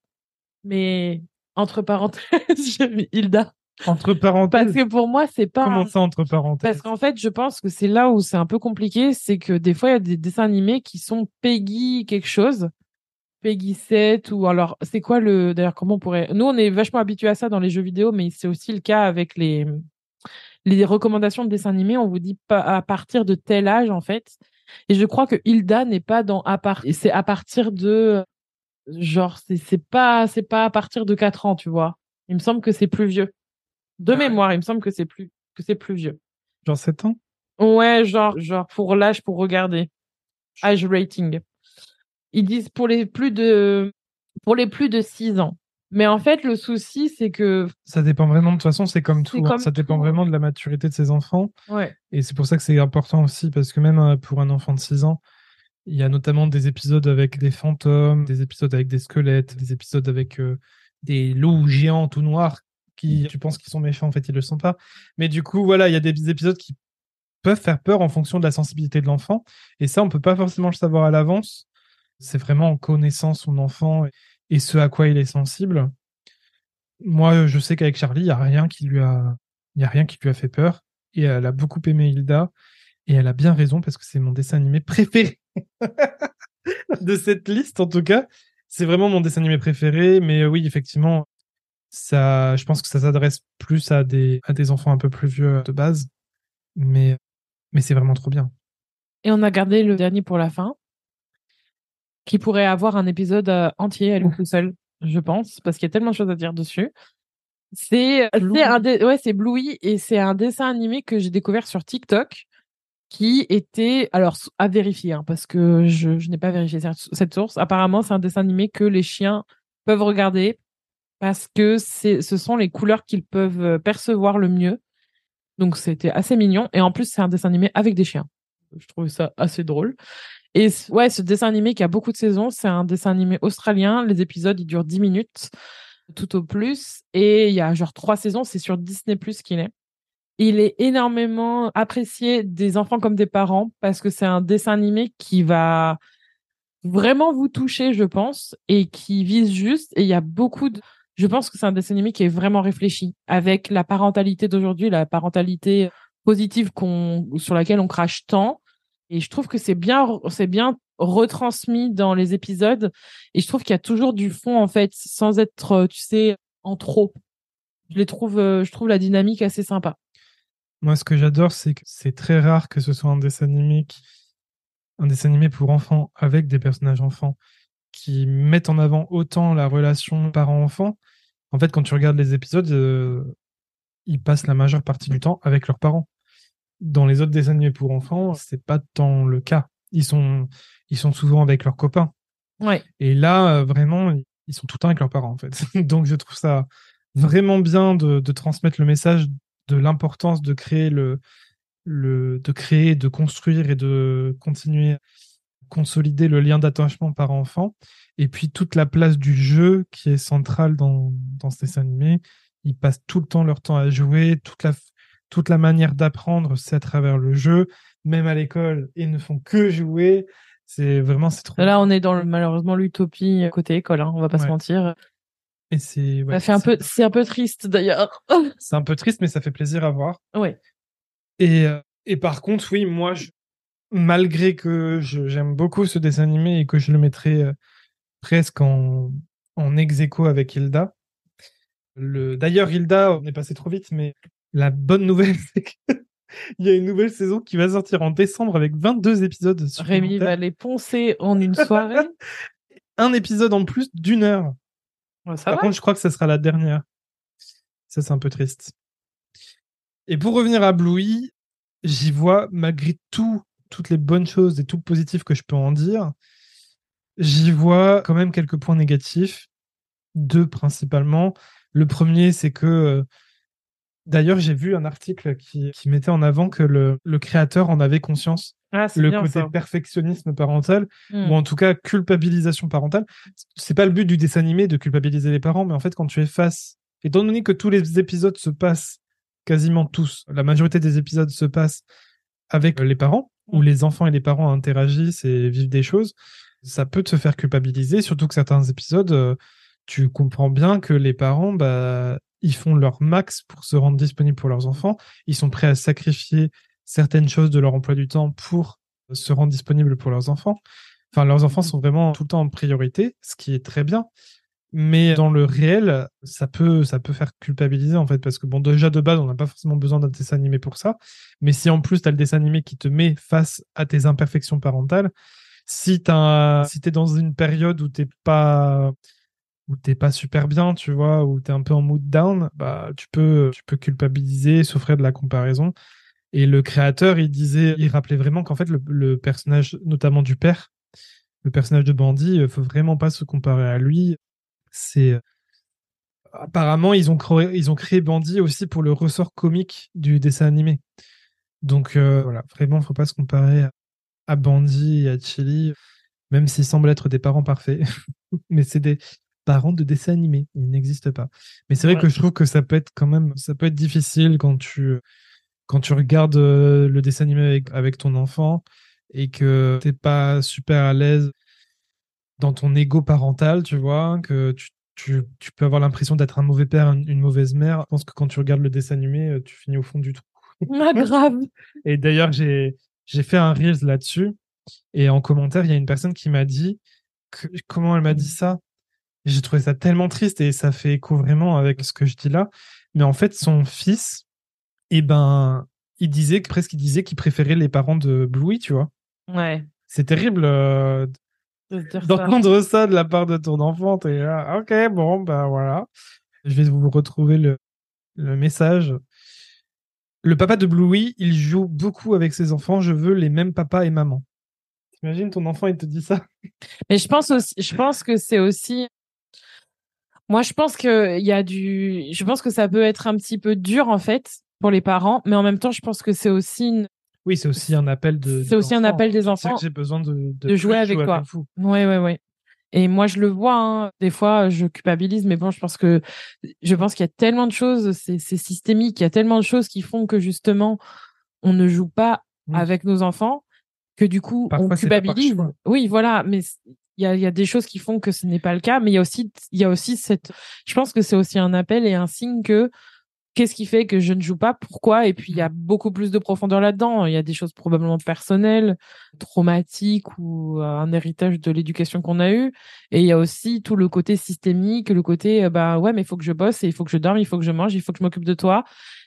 Mais, entre parenthèses, j'ai mis Hilda. Entre parenthèses? Parce que pour moi, c'est pas. Comment ça, entre parenthèses? parce qu'en fait, je pense que c'est là où c'est un peu compliqué, c'est que des fois, il y a des dessins animés qui sont Peggy quelque chose, Peggy 7, ou alors, c'est quoi le, d'ailleurs, comment on pourrait, nous, on est vachement habitués à ça dans les jeux vidéo, mais c'est aussi le cas avec les, les recommandations de dessins animés, on vous dit pas à partir de tel âge, en fait. Et je crois que Hilda n'est pas dans à part, c'est à partir de, genre, c'est, c'est pas, c'est pas à partir de 4 ans, tu vois. Il me semble que c'est plus vieux. De Ah ouais. mémoire, il me semble que c'est plus, que c'est plus vieux. Genre 7 ans? Ouais, genre, genre pour l'âge pour regarder. Age rating. Ils disent pour les plus de pour les plus de 6 ans. Mais en fait, le souci, c'est que. Ça dépend vraiment, de toute façon, c'est comme tout. hein. comme ça dépend vraiment de la maturité de ses enfants. Ouais. Et c'est pour ça que c'est important aussi, parce que même euh, pour un enfant de 6 ans, il y a notamment des épisodes avec des fantômes, des épisodes avec des squelettes, des épisodes avec euh, des loups géants tout noirs qui, tu penses qu'ils sont méchants, en fait, ils le sont pas. Mais du coup, voilà, il y a des épisodes qui peuvent faire peur en fonction de la sensibilité de l'enfant. Et ça, on peut pas forcément le savoir à l'avance. C'est vraiment en connaissant son enfant et, ce à quoi il est sensible. Moi, je sais qu'avec Charlie, il y a rien qui lui a, y a rien qui lui a fait peur. Et elle a beaucoup aimé Hilda. Et elle a bien raison parce que c'est mon dessin animé préféré de cette liste, en tout cas. C'est vraiment mon dessin animé préféré. Mais euh, oui, effectivement, ça, je pense que ça s'adresse plus à des, à des enfants un peu plus vieux de base. Mais, mais c'est vraiment trop bien. Et on a gardé le dernier pour la fin, qui pourrait avoir un épisode euh, entier à lui tout seul, je pense, parce qu'il y a tellement de choses à dire dessus. C'est Bluey. c'est un ouais, c'est Bluey et c'est un dessin animé que j'ai découvert sur TikTok qui était alors à vérifier hein, parce que je, je n'ai pas vérifié cette- source. Apparemment, c'est un dessin animé que les chiens peuvent regarder parce que c'est ce sont les couleurs qu'ils peuvent euh, percevoir le mieux. Donc c'était assez mignon et en plus c'est un dessin animé avec des chiens. Je trouve ça assez drôle. Et ouais, ce dessin animé qui a beaucoup de saisons, c'est un dessin animé australien. Les épisodes, ils durent 10 minutes tout au plus. Et il y a genre trois saisons, c'est sur Disney Plus qu'il est. Il est énormément apprécié des enfants comme des parents parce que c'est un dessin animé qui va vraiment vous toucher, je pense, et qui vise juste. Et il y a beaucoup de. Je pense que c'est un dessin animé qui est vraiment réfléchi avec la parentalité d'aujourd'hui, la parentalité positive qu'on sur laquelle on crache tant. Et je trouve que c'est bien, c'est bien retransmis dans les épisodes. Et je trouve qu'il y a toujours du fond en fait, sans être, euh, tu sais, en trop. Je les trouve, euh, je trouve la dynamique assez sympa. Moi, ce que j'adore, c'est que c'est très rare que ce soit un dessin animé un dessin animé pour enfants avec des personnages enfants qui mettent en avant autant la relation parent-enfant. En fait, quand tu regardes les épisodes, euh, ils passent la majeure partie du temps avec leurs parents. Dans les autres dessins animés pour enfants, c'est pas tant le cas. Ils sont, ils sont souvent avec leurs copains. Ouais. Et là, euh, vraiment, ils sont tout le temps avec leurs parents, en fait. Donc, je trouve ça vraiment bien de, de transmettre le message de l'importance de créer le, le, de créer, de construire et de continuer à consolider le lien d'attachement parent-enfant. Et puis, toute la place du jeu qui est centrale dans, dans ce dessin animé. Ils passent tout le temps leur temps à jouer. Toute la, toute la manière d'apprendre, c'est à travers le jeu. Même à l'école, ils ne font que jouer. C'est vraiment, c'est trop. Là, on est dans le, malheureusement l'utopie côté école. Hein, on va pas se mentir. Et c'est ouais, ça fait un peu, c'est un peu triste d'ailleurs. C'est un peu triste, mais ça fait plaisir à voir. ouais. Et, euh, et par contre, oui, moi, je- malgré que j'aime beaucoup ce dessin animé et que je le mettrais euh, presque en, en ex aequo avec Hilda. Le... D'ailleurs, Hilda, on est passé trop vite, mais la bonne nouvelle, c'est qu'il y a une nouvelle saison qui va sortir en décembre avec 22 épisodes. Rémi va les poncer en une soirée. Un épisode en plus d'une heure. Ouais, ça Par va. contre, je crois que ça sera la dernière. Ça, c'est un peu triste. Et pour revenir à Bluey, j'y vois, malgré tout, toutes les bonnes choses et tout le positif que je peux en dire, j'y vois quand même quelques points négatifs. Deux principalement. Le premier, c'est que. D'ailleurs, j'ai vu un article qui, qui mettait en avant que le, le créateur en avait conscience. Ah, Le bien côté ça. perfectionnisme parental, Hmm. ou en tout cas culpabilisation parentale. C'est pas le but du dessin animé de culpabiliser les parents, mais en fait, quand tu es face, étant donné que tous les épisodes se passent, quasiment tous, la majorité des épisodes se passent avec euh, les parents, où Mm. les enfants et les parents interagissent et vivent des choses, ça peut te faire culpabiliser, surtout que certains épisodes, euh, tu comprends bien que les parents, bah, ils font leur max pour se rendre disponibles pour leurs enfants, ils sont prêts à sacrifier certaines choses de leur emploi du temps pour se rendre disponibles pour leurs enfants. Enfin, leurs enfants sont vraiment tout le temps en priorité, ce qui est très bien. Mais dans le réel, ça peut, ça peut faire culpabiliser en fait, parce que bon, déjà de base, on n'a pas forcément besoin d'un dessin animé pour ça. Mais si en plus tu as le dessin animé qui te met face à tes imperfections parentales, si tu si es dans une période où t'es pas où t'es pas super bien, tu vois, où t'es un peu en mood down, bah tu peux tu peux culpabiliser, souffrir de la comparaison. Et le créateur, il disait, il rappelait vraiment qu'en fait le, personnage, notamment du père, le personnage de Bandy, euh, faut vraiment pas se comparer à lui. c'est apparemment ils ont créé, ils ont créé Bandit aussi pour le ressort comique du dessin animé. Donc voilà, vraiment, faut pas se comparer à Bandit et à Chili, même s'ils semblent être des parents parfaits. Mais c'est des parents de dessin animé, ils n'existent pas. Mais c'est vrai que je trouve que ça peut être quand même, ça peut être difficile quand tu quand tu regardes le dessin animé avec, avec ton enfant et que t'es pas super à l'aise dans ton ego parental, tu vois, que tu, tu, tu peux avoir l'impression d'être un mauvais père, une mauvaise mère. Je pense que quand tu regardes le dessin animé, euh, tu finis au fond du trou. Ah, grave. Et d'ailleurs, j'ai, j'ai fait un Reels là-dessus. Et en commentaire, il y a une personne qui m'a dit que, comment elle m'a dit ça? J'ai trouvé ça tellement triste et ça fait écho vraiment avec ce que je dis là. Mais en fait, son fils, eh ben, il disait presque il disait qu'il préférait les parents de Bluey, tu vois. Ouais. C'est terrible euh, d'entendre ça. de la part de ton enfant. T'es là, ok, bon, ben voilà. Je vais vous retrouver le, le message. Le papa de Bluey, il joue beaucoup avec ses enfants. Je veux les mêmes papas et mamans. T'imagines ton enfant, il te dit ça? Mais je pense aussi, je pense que c'est aussi. Moi, je pense que il y a du. Je pense que ça peut être un petit peu dur en fait pour les parents, mais en même temps, je pense que c'est aussi une oui, c'est aussi un appel de. C'est aussi un appel des enfants. J'ai besoin de, de, jouer avec toi. Oui, oui, oui. Et moi, je le vois. Hein. Des fois, je culpabilise, mais bon, je pense que je pense qu'il y a tellement de choses. C'est systémique. Il y a tellement de choses qui font que justement, on ne joue pas avec nos enfants, que du coup, on culpabilise. Oui, voilà. Mais il y a, y a des choses qui font que ce n'est pas le cas. Mais il y a aussi, il y a aussi cette. Je pense que c'est aussi un appel et un signe que qu'est-ce qui fait que je ne joue pas, pourquoi, et puis il y a beaucoup plus de profondeur là-dedans. Il y a des choses probablement personnelles, traumatiques ou euh, un héritage de l'éducation qu'on a eu, et il y a aussi tout le côté systémique, le côté euh, bah ouais mais il faut que je bosse et il faut que je dorme, il faut que je mange, il faut que je m'occupe de toi,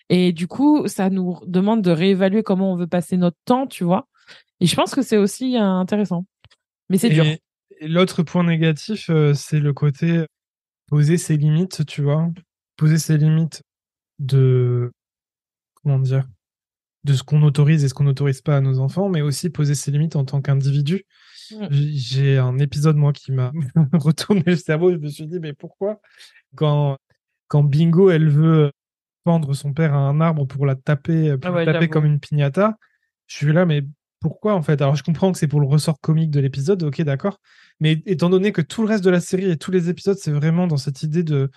et du coup ça nous demande de réévaluer comment on veut passer notre temps, tu vois. Et je pense que c'est aussi euh, intéressant, mais c'est dur. L'autre point négatif, c'est le côté poser ses limites, tu vois, poser ses limites de comment dire de ce qu'on autorise et ce qu'on n'autorise pas à nos enfants, mais aussi poser ses limites en tant qu'individu. Mmh. J'ai un épisode moi qui m'a retourné le cerveau. Je me suis dit mais pourquoi quand quand Bingo elle veut pendre son père à un arbre pour la taper, pour ah taper comme une piñata, je suis là mais pourquoi en fait? Alors je comprends que c'est pour le ressort comique de l'épisode, ok d'accord, mais étant donné que tout le reste de la série et tous les épisodes c'est vraiment dans cette idée de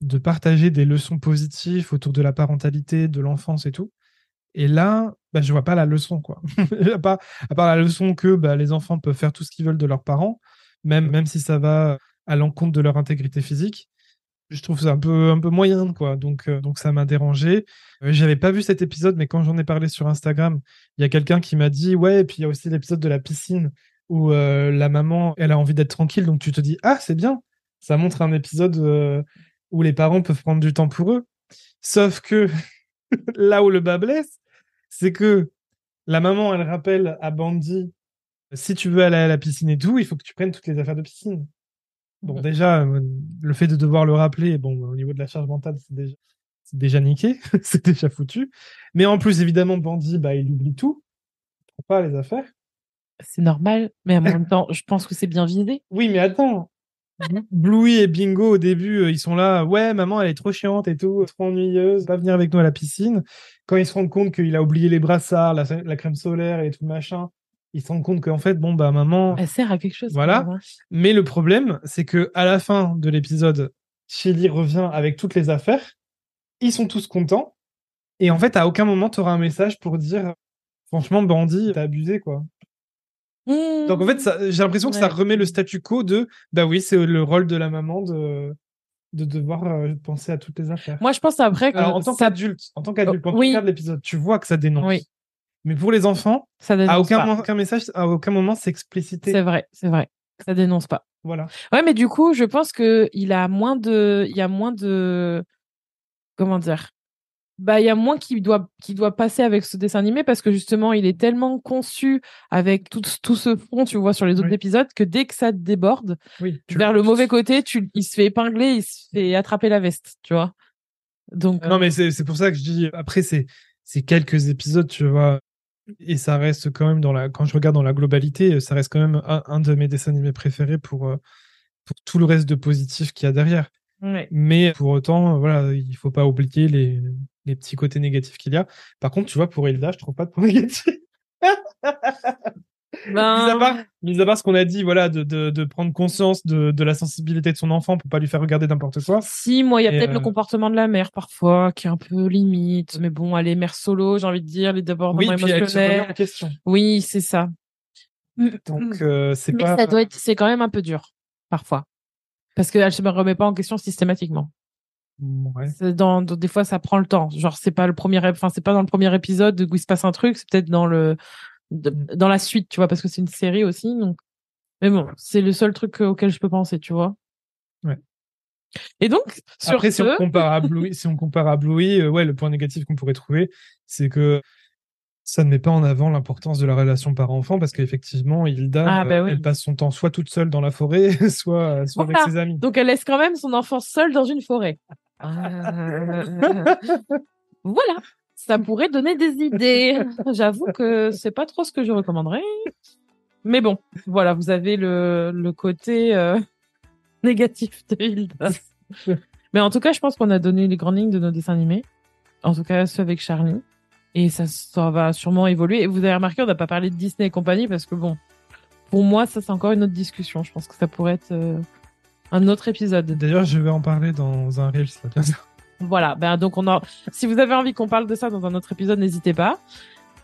de partager des leçons positives autour de la parentalité, de l'enfance et tout. Et là, bah, je vois pas la leçon, quoi. à, part, la leçon que bah, les enfants peuvent faire tout ce qu'ils veulent de leurs parents, même si ça va à l'encontre de leur intégrité physique. Je trouve ça un peu, un peu moyen, quoi. Donc, euh, donc ça m'a dérangé. Euh, j'avais pas vu cet épisode, mais quand j'en ai parlé sur Instagram, il y a quelqu'un qui m'a dit, ouais, et puis il y a aussi l'épisode de la piscine où euh, la maman, elle a envie d'être tranquille, donc tu te dis, ah, c'est bien. Ça montre un épisode où les parents peuvent prendre du temps pour eux. Sauf que là où le bas blesse, c'est que la maman, elle rappelle à Bandy, si tu veux aller à la piscine et tout, il faut que tu prennes toutes les affaires de piscine. Bon, déjà, euh, le fait de devoir le rappeler, bon, au niveau de la charge mentale, c'est déjà, c'est déjà niqué, c'est déjà foutu. Mais en plus, évidemment, Bandy, bah, il oublie tout. Il prend pas les affaires. C'est normal, mais en même temps, je pense que c'est bien visé. Oui, mais attends, Bluey et Bingo au début, euh, ils sont là, ouais, maman, elle est trop chiante et tout, trop ennuyeuse, pas venir avec nous à la piscine. Quand ils se rendent compte qu'il a oublié les brassards, la, crème solaire et tout machin, ils se rendent compte qu'en fait, bon, bah, maman. Elle sert à quelque chose. Voilà. Mais le problème, c'est que à la fin de l'épisode, Shelly revient avec toutes les affaires. Ils sont tous contents. Et en fait, à aucun moment, tu auras un message pour dire, franchement, Bandy, t'as abusé, quoi. Donc en fait, j'ai l'impression que ça remet le statu quo de bah oui, c'est le rôle de la maman de de devoir euh, penser à toutes les affaires. Moi, je pense après que en tant qu'adulte, en tant qu'adulte, quand tu regardes l'épisode, tu vois que ça dénonce. Oui. Mais pour les enfants, ça à aucun, moment, aucun message, à aucun moment, c'est explicité. C'est vrai, c'est vrai. Ça dénonce pas. Voilà. Ouais, mais du coup, je pense que il a moins de, il y a moins de, comment dire, bah il y a moins qui doit qui doit passer avec ce dessin animé parce que justement il est tellement conçu avec tout, tout ce fond tu vois sur les autres épisodes que dès que ça déborde vers le mauvais côté tu il se fait épingler il se fait attraper la veste tu vois? Donc non mais c'est pour ça que je dis après c'est c'est quelques épisodes tu vois et ça reste quand même dans la quand je regarde dans la globalité ça reste quand même un, de mes dessins animés préférés pour euh, pour tout le reste de positif qu'il y a derrière. Ouais. Mais pour autant, voilà, il faut pas oublier les, les petits côtés négatifs qu'il y a. Par contre, tu vois, pour Hilda, je trouve pas de points négatifs. Ben, Mis à part, mis à part ce qu'on a dit, voilà, de, de, de prendre conscience de, de la sensibilité de son enfant pour pas lui faire regarder n'importe quoi. Si, moi, il y a peut-être le euh, comportement de la mère parfois qui est un peu limite. Mais bon, elle est mère solo, j'ai envie de dire, les débordements Oui, émotionnels. question. Oui, c'est ça. Donc, euh, c'est Mais pas. ça doit être, c'est quand même un peu dur, parfois. Parce qu'elle se remet pas en question systématiquement. Ouais. C'est Dans, dans- des fois, ça prend le temps. Genre, c'est pas le premier, enfin, c'est pas dans le premier épisode où il se passe un truc, c'est peut-être dans le, de- Mm. dans la suite, tu vois, parce que c'est une série aussi, donc. Mais bon, c'est le seul truc auquel je peux penser, tu vois. Ouais. Et donc, sur Après, si on compare à Bluey, si on compare à Bluey, euh, ouais, le point négatif qu'on pourrait trouver, c'est que ça ne met pas en avant l'importance de la relation parent-enfant parce qu'effectivement, Hilda, Ah, bah euh, oui. elle passe son temps soit toute seule dans la forêt, soit, soit avec ses amis. donc elle laisse quand même son enfant seul dans une forêt. Euh, voilà. Ça pourrait donner des idées. J'avoue que c'est pas trop ce que je recommanderais. Mais bon, voilà, vous avez le, le côté euh, négatif de Hilda. Mais en tout cas, je pense qu'on a donné les grandes lignes de nos dessins animés. En tout cas, ceux avec Charlie. Et ça, ça va sûrement évoluer. Et vous avez remarqué, on n'a pas parlé de Disney et compagnie parce que bon, pour moi, ça, c'est encore une autre discussion. Je pense que ça pourrait être euh, un autre épisode. D'ailleurs, je vais en parler dans un Reels. là. Voilà, ben donc on. Si vous avez envie qu'on parle de ça dans un autre épisode, n'hésitez pas.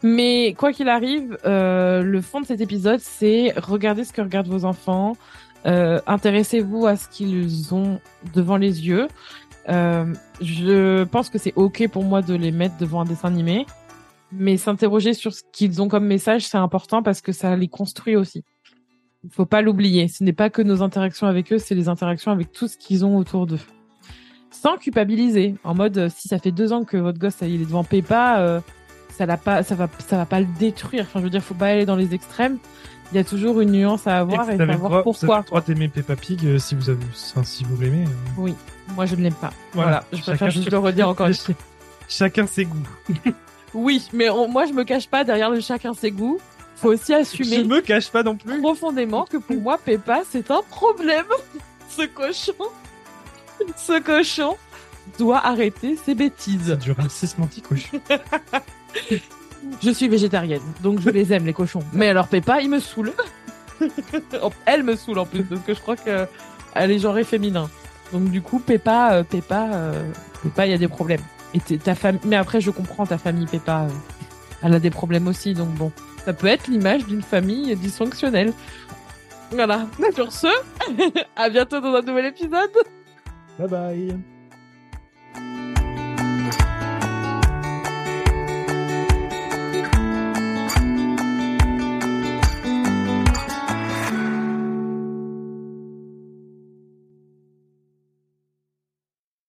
Mais quoi qu'il arrive, euh, le fond de cet épisode, c'est regardez ce que regardent vos enfants, euh, intéressez-vous à ce qu'ils ont devant les yeux. Euh, je pense que c'est ok pour moi de les mettre devant un dessin animé, mais s'interroger sur ce qu'ils ont comme message, c'est important parce que ça les construit aussi. Il faut pas l'oublier. Ce n'est pas que nos interactions avec eux, c'est les interactions avec tout ce qu'ils ont autour d'eux sans culpabiliser. En mode, euh, si ça fait deux ans que votre gosse il est devant Peppa, euh, ça l'a pas, ça va, ça va pas le détruire. Enfin, je veux dire, faut pas aller dans les extrêmes. Il y a toujours une nuance à avoir Et et, vous savoir droit- vous pourquoi. le droit d'aimer Peppa Pig euh, si vous avez, enfin, si vous l'aimez. euh. Oui, moi je ne l'aime pas. Voilà. Voilà, je Chacun préfère juste ses- le redire encore une fois. Chacun ses goûts. Oui, mais on- moi je me cache pas derrière le chacun ses goûts. Faut aussi Je assumer me cache pas non plus. profondément que pour moi Peppa c'est un problème. Ce cochon, ce cochon doit arrêter ses bêtises. Du racisme anti-cochon. Je suis végétarienne, donc je les aime les cochons. Mais alors Peppa, il me saoule. Elle me saoule en plus parce que je crois que elle est genrée féminin. Donc du coup Peppa, euh, Peppa, euh, Peppa, il y a des problèmes. Et ta famille, mais après je comprends ta famille Peppa, euh, elle a des problèmes aussi, donc bon, ça peut être l'image d'une famille dysfonctionnelle. Voilà. Sur ce, à bientôt dans un nouvel épisode. Bye bye.